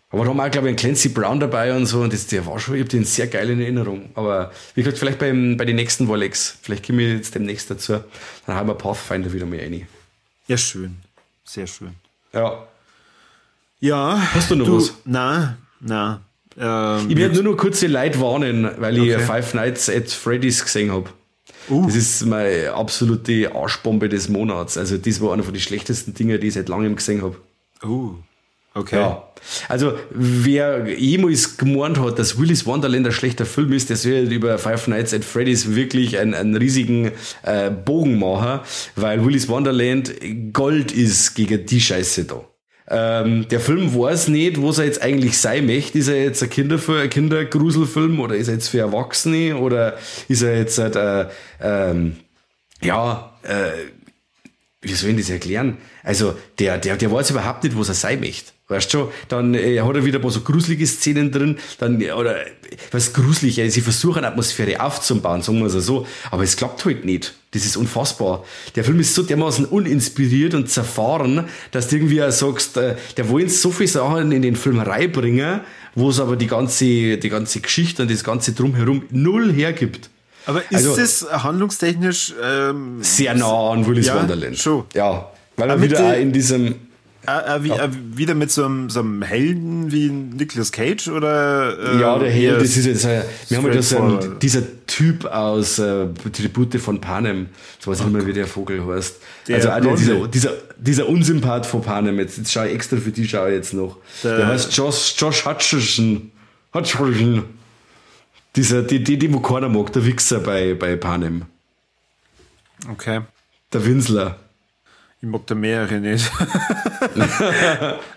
Aber da haben wir auch, glaube ich, einen Clancy Brown dabei und so. Und das, der war schon, ich habe den sehr geil in Erinnerung. Aber wie gesagt, vielleicht beim, bei den nächsten Wallex, vielleicht gehen wir jetzt demnächst dazu. Dann haben wir Pathfinder wieder mal rein. Ja, schön. Sehr schön. Ja. Ja. Hast du noch du, was? Nein, nein. Ähm, ich werde nur noch kurze Leute warnen, weil okay. ich Five Nights at Freddy's gesehen habe. Uh. Das ist meine absolute Arschbombe des Monats. Also, das war einer von den schlechtesten Dinge, die ich seit langem gesehen habe. Uh. Okay. Ja. Also, wer jemals gemeint hat, dass Willis Wonderland ein schlechter Film ist, der soll über Five Nights at Freddy's wirklich einen, einen riesigen äh, Bogen machen, weil Willis Wonderland Gold ist gegen die Scheiße da. Ähm, der Film weiß nicht, was er jetzt eigentlich sein möchte. Ist er jetzt ein, Kinderfilm, ein Kindergruselfilm oder ist er jetzt für Erwachsene oder ist er jetzt halt, äh, ähm, ja, äh, wie soll ich das erklären? Also, der, der, der weiß überhaupt nicht, was er sein möchte. Weißt du schon, dann äh, hat er wieder ein paar so gruselige Szenen drin, dann, oder, was gruselig, äh, sie versuchen Atmosphäre aufzubauen, sagen wir es so, aber es klappt halt nicht. Das ist unfassbar. Der Film ist so dermaßen uninspiriert und zerfahren, dass du irgendwie auch sagst, äh, der wollen so viele Sachen in den Film reinbringen, wo es aber die ganze, die ganze Geschichte und das ganze Drumherum null hergibt. Aber ist also, das handlungstechnisch ähm, sehr nah an Willis ja, Wonderland? Schon. Ja, weil er wieder auch in diesem äh, äh, wie, äh, wieder mit so einem, so einem Helden wie Nicolas Cage oder? Äh, ja, der Held, das ist jetzt, äh, wir haben ja so einen, dieser Typ aus äh, Tribute von Panem, so weiß ich nicht mehr, wie der Vogel heißt. Der also der, dieser, dieser, dieser Unsympath von Panem, jetzt, jetzt schaue ich extra für die schaue ich jetzt noch. Der, der heißt Josh, Josh Hutcherson. Hutcherson. Dieser, die, die, die wo keiner mag, der Wichser bei, bei Panem. Okay. Der Winsler. Ich mag da mehrere nicht.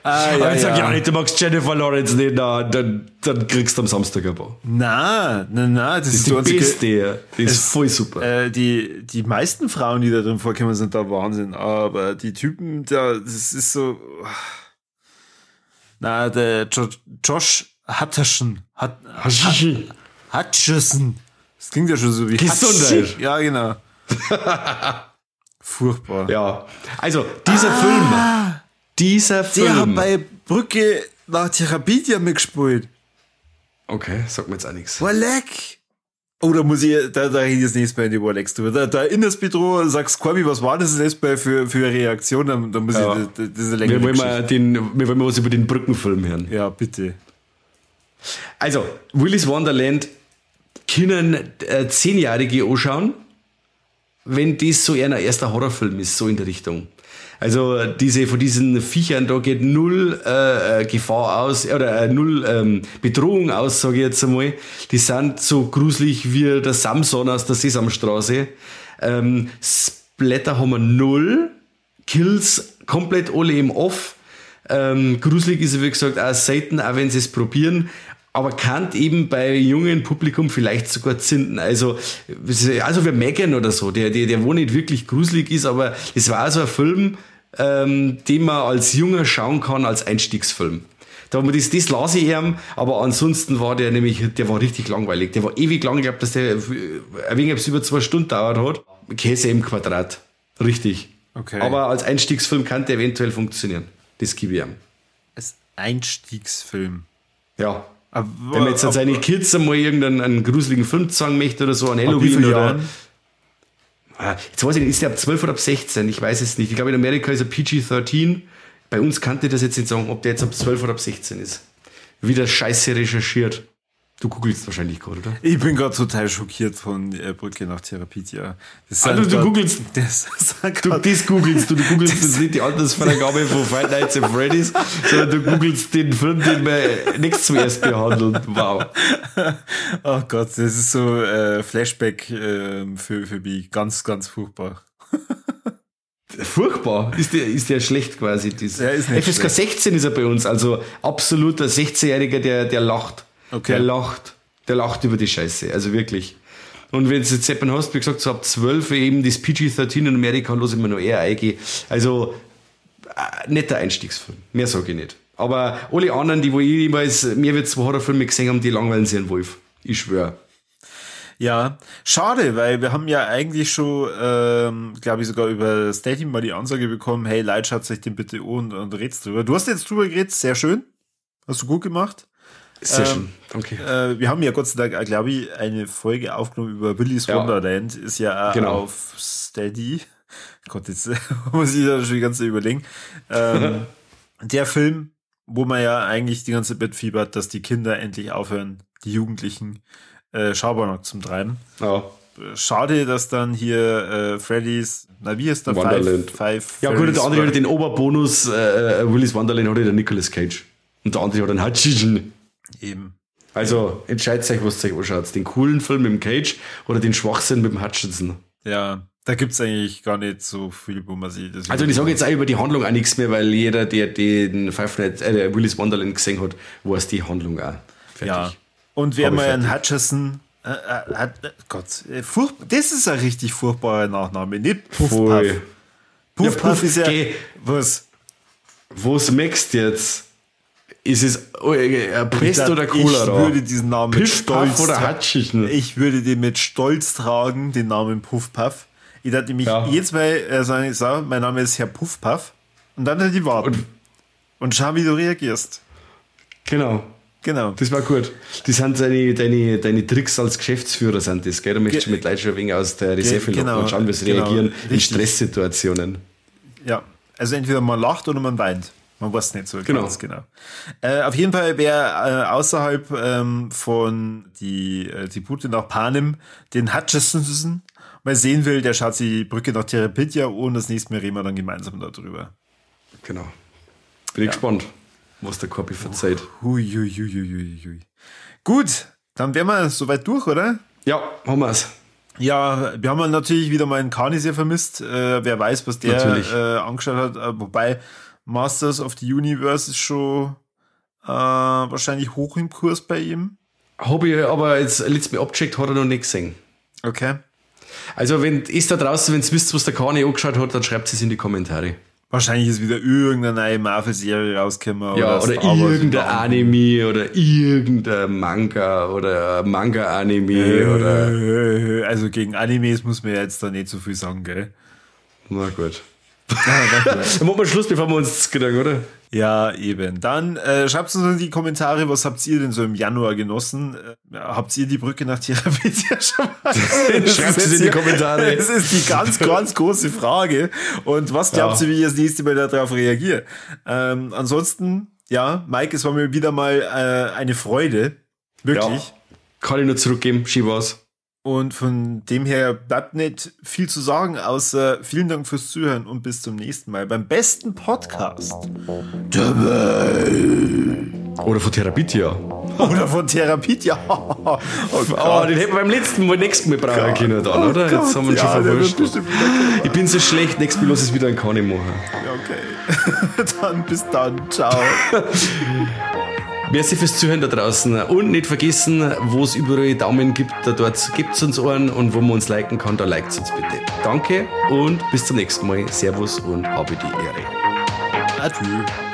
ah, ja, ich sag ja. ja nicht, du magst Jennifer Lawrence nicht, na, dann, dann kriegst du am Samstag ein paar. Nein, nein, nein. Das, das ist die einzige, beste. Die ist es, voll super. Äh, die, die meisten Frauen, die da drin vorkommen, sind da Wahnsinn. Aber die Typen, da, das ist so. Na, der Josh Hutcherson. Hat, Hutcherson. Das klingt ja schon so wie Gesundheit. Ja, genau. Furchtbar. Ja. Also, dieser ah, Film. Dieser Film. Der hat bei Brücke nach Therapie mitgespielt. Okay, sag mir jetzt auch nichts. War leck. Oh, da muss ich, da, da rede ich jetzt nächstes Mal in die Warlex drüber. Da, da erinnerst mich dran, sagst, Corby, was war das jetzt bei für, für eine Reaktion? Da, da muss ja. ich, diese Länge. Wir wollen, mal den, wir wollen mal was über den Brückenfilm hören. Ja, bitte. Also, Willis Wonderland können äh, Zehnjährige anschauen wenn das so eher ein erster Horrorfilm ist, so in der Richtung. Also diese von diesen Viechern, da geht null äh, äh, Gefahr aus, oder äh, null ähm, Bedrohung aus, sage ich jetzt einmal. Die sind so gruselig wie der Samson aus der Sesamstraße. Ähm, Splatter haben wir null, Kills komplett alle im Off. Ähm, gruselig ist wie gesagt, auch selten, auch wenn sie es probieren. Aber kann eben bei jungen Publikum vielleicht sogar zünden. Also, also für Megan oder so, der, der, der wo nicht wirklich gruselig ist, aber es war so ein Film, ähm, den man als Junger schauen kann, als Einstiegsfilm. Da das, das las ich ihm, aber ansonsten war der nämlich, der war richtig langweilig. Der war ewig lang, ich glaube, dass der ein wenig über zwei Stunden dauert hat. Käse im Quadrat. Richtig. Okay. Aber als Einstiegsfilm kann der eventuell funktionieren. Das gebe ich ihm. Als Einstiegsfilm? Ja. Aber, Wenn man jetzt an seine Kids einmal irgendeinen gruseligen Film zeigen möchte oder so, an Halloween oder. Jahren? Ah, jetzt weiß ich nicht, ist der ab 12 oder ab 16? Ich weiß es nicht. Ich glaube, in Amerika ist er PG-13. Bei uns kannte das jetzt nicht sagen, ob der jetzt ab 12 oder ab 16 ist. Wieder scheiße recherchiert. Du googelst wahrscheinlich gerade, oder? Ich bin gerade total schockiert von äh, Brücke nach Therapedia. Das also du googelst, das, du das googelst, du, du googelst das nicht die Altersfreigabe von Fight Nights at Freddy's, sondern du googelst den Film, den wir nichts zuerst behandeln. Wow. Oh Gott, das ist so äh, Flashback äh, für, für mich. Ganz, ganz furchtbar. Furchtbar. Ist der, ist der schlecht quasi? Das. Nicht FSK schlecht. 16 ist er bei uns, also absoluter 16-Jähriger, der, der lacht. Okay. Der lacht. Der lacht über die Scheiße. Also wirklich. Und wenn du jetzt jemanden hast, wie gesagt, so ab 12 eben das PG-13 in Amerika, los ich mir noch eher eingehen. Also, äh, netter Einstiegsfilm. Mehr sage ich nicht. Aber alle anderen, die wo ich jemals mehr wie zwei Horrorfilme gesehen haben, die langweilen sich einen Wolf. Ich schwöre. Ja, schade, weil wir haben ja eigentlich schon, ähm, glaube ich, sogar über Stadium mal die Ansage bekommen, hey, Leute, schaut euch den bitte an und, und redst drüber. Du hast jetzt drüber geredet, sehr schön. Hast du gut gemacht. Sehr ähm, schön, danke. Äh, wir haben ja Gott sei Dank, glaube ich, eine Folge aufgenommen über Willy's ja. Wonderland. Ist ja genau. auf Steady. Gott, jetzt muss ich da schon die ganze Zeit überlegen. Ähm, der Film, wo man ja eigentlich die ganze Zeit fiebert, dass die Kinder endlich aufhören, die Jugendlichen äh, Schabernack zum Treiben. Ja. Schade, dass dann hier äh, Freddy's, na wie ist der Wonderland. Five, Five ja gut, der andere hat den Oberbonus, äh, äh, Willy's Wonderland hat der Nicolas Cage. Und der andere hat den Hutchison. Eben. Also entscheidet euch, was euch anschaut. Den coolen Film mit dem Cage oder den Schwachsinn mit dem Hutchinson. Ja, da gibt es eigentlich gar nicht so viel, wo man sieht. Also ich sage jetzt auch über die Handlung auch nichts mehr, weil jeder, der den Five Nights, äh, Willis Wonderland gesehen hat, weiß die Handlung auch. Fertig. Ja. Und wer mal einen Hutchison äh, äh, hat, äh, Gott, äh, furch, das ist ein richtig furchtbarer Nachname, nicht Puff Puff. Puff, ja, Puff ist ja, was? Was merkst jetzt? Ist es oh, äh, Pest oder Cholera? Ich würde diesen Namen Piff, mit Stolz oder Hatschischen. Ich würde den mit Stolz tragen, den Namen Puff Puff. Ich dachte mich ja. jetzt mal äh, sagen, so, mein Name ist Herr Puff Puff. Und dann hätte ich warten. Und, und schau, wie du reagierst. Genau. Genau. Das war gut. Das sind deine, deine, deine Tricks als Geschäftsführer, sind das, gell? Du möchtest Ge mit Leuten schon ein wenig aus der Reserve Ge genau, und schauen, wie sie genau, reagieren richtig. in Stresssituationen. Ja. Also entweder man lacht oder man weint. Man weiß nicht so genau. ganz genau. Äh, auf jeden Fall, wer äh, außerhalb ähm, von die, äh, die Route nach Panem den Hutchison mal sehen will, der schaut sich die Brücke nach Therapitja und das nächste Mal reden wir dann gemeinsam darüber. Genau. Bin ja. gespannt, was der Copy verzeiht. Hui, hui, hui, hui, hui. Gut, dann wären wir soweit durch, oder? Ja, haben wir es. Ja, wir haben natürlich wieder mal einen sehr vermisst. Äh, wer weiß, was der äh, angeschaut hat. Äh, wobei, Masters of the Universe ist schon äh, wahrscheinlich hoch im Kurs bei ihm. Habe ich aber jetzt letztes Mal abgecheckt, hat er noch nicht gesehen. Okay. Also, wenn ist da draußen, wenn ihr wisst, was der Kani angeschaut hat, dann schreibt es in die Kommentare. Wahrscheinlich ist wieder irgendeine neue Marvel-Serie rausgekommen. Ja, oder, oder irgendein Anime oder irgendein Manga oder Manga-Anime äh, oder. Also gegen Animes muss man jetzt da nicht so viel sagen, gell? Na gut. Dann machen wir Schluss, bevor wir uns gedanken, oder? Ja, eben. Dann äh, schreibt uns in die Kommentare, was habt ihr denn so im Januar genossen? Äh, habt ihr die Brücke nach Therapie schon mal Schreibt es in die Kommentare. Das ist die ganz, ganz große Frage. Und was glaubt ja. ihr, wie ich das nächste Mal darauf reagiere? Ähm, ansonsten, ja, Mike, es war mir wieder mal äh, eine Freude. Wirklich. Ja. Kann ich nur zurückgeben, Schibas. Und von dem her bleibt nicht viel zu sagen, außer vielen Dank fürs Zuhören und bis zum nächsten Mal beim besten Podcast der Welt. Oder von Therapitia. Oder von Therapitia. Oh, oh, den hätten wir beim letzten Mal nächsten Mal brauchen können dann, oder? Oh Jetzt haben wir ihn schon ja, verwurscht. Ich bin so schlecht, nächstes Mal lass es wieder ein Kani machen. Ja. Okay. dann bis dann. Ciao. Merci fürs Zuhören da draußen. Und nicht vergessen, wo es überall Daumen gibt, da dort gibt es uns einen und wo man uns liken kann, da liked uns bitte. Danke und bis zum nächsten Mal. Servus und habe die Ehre. Adieu.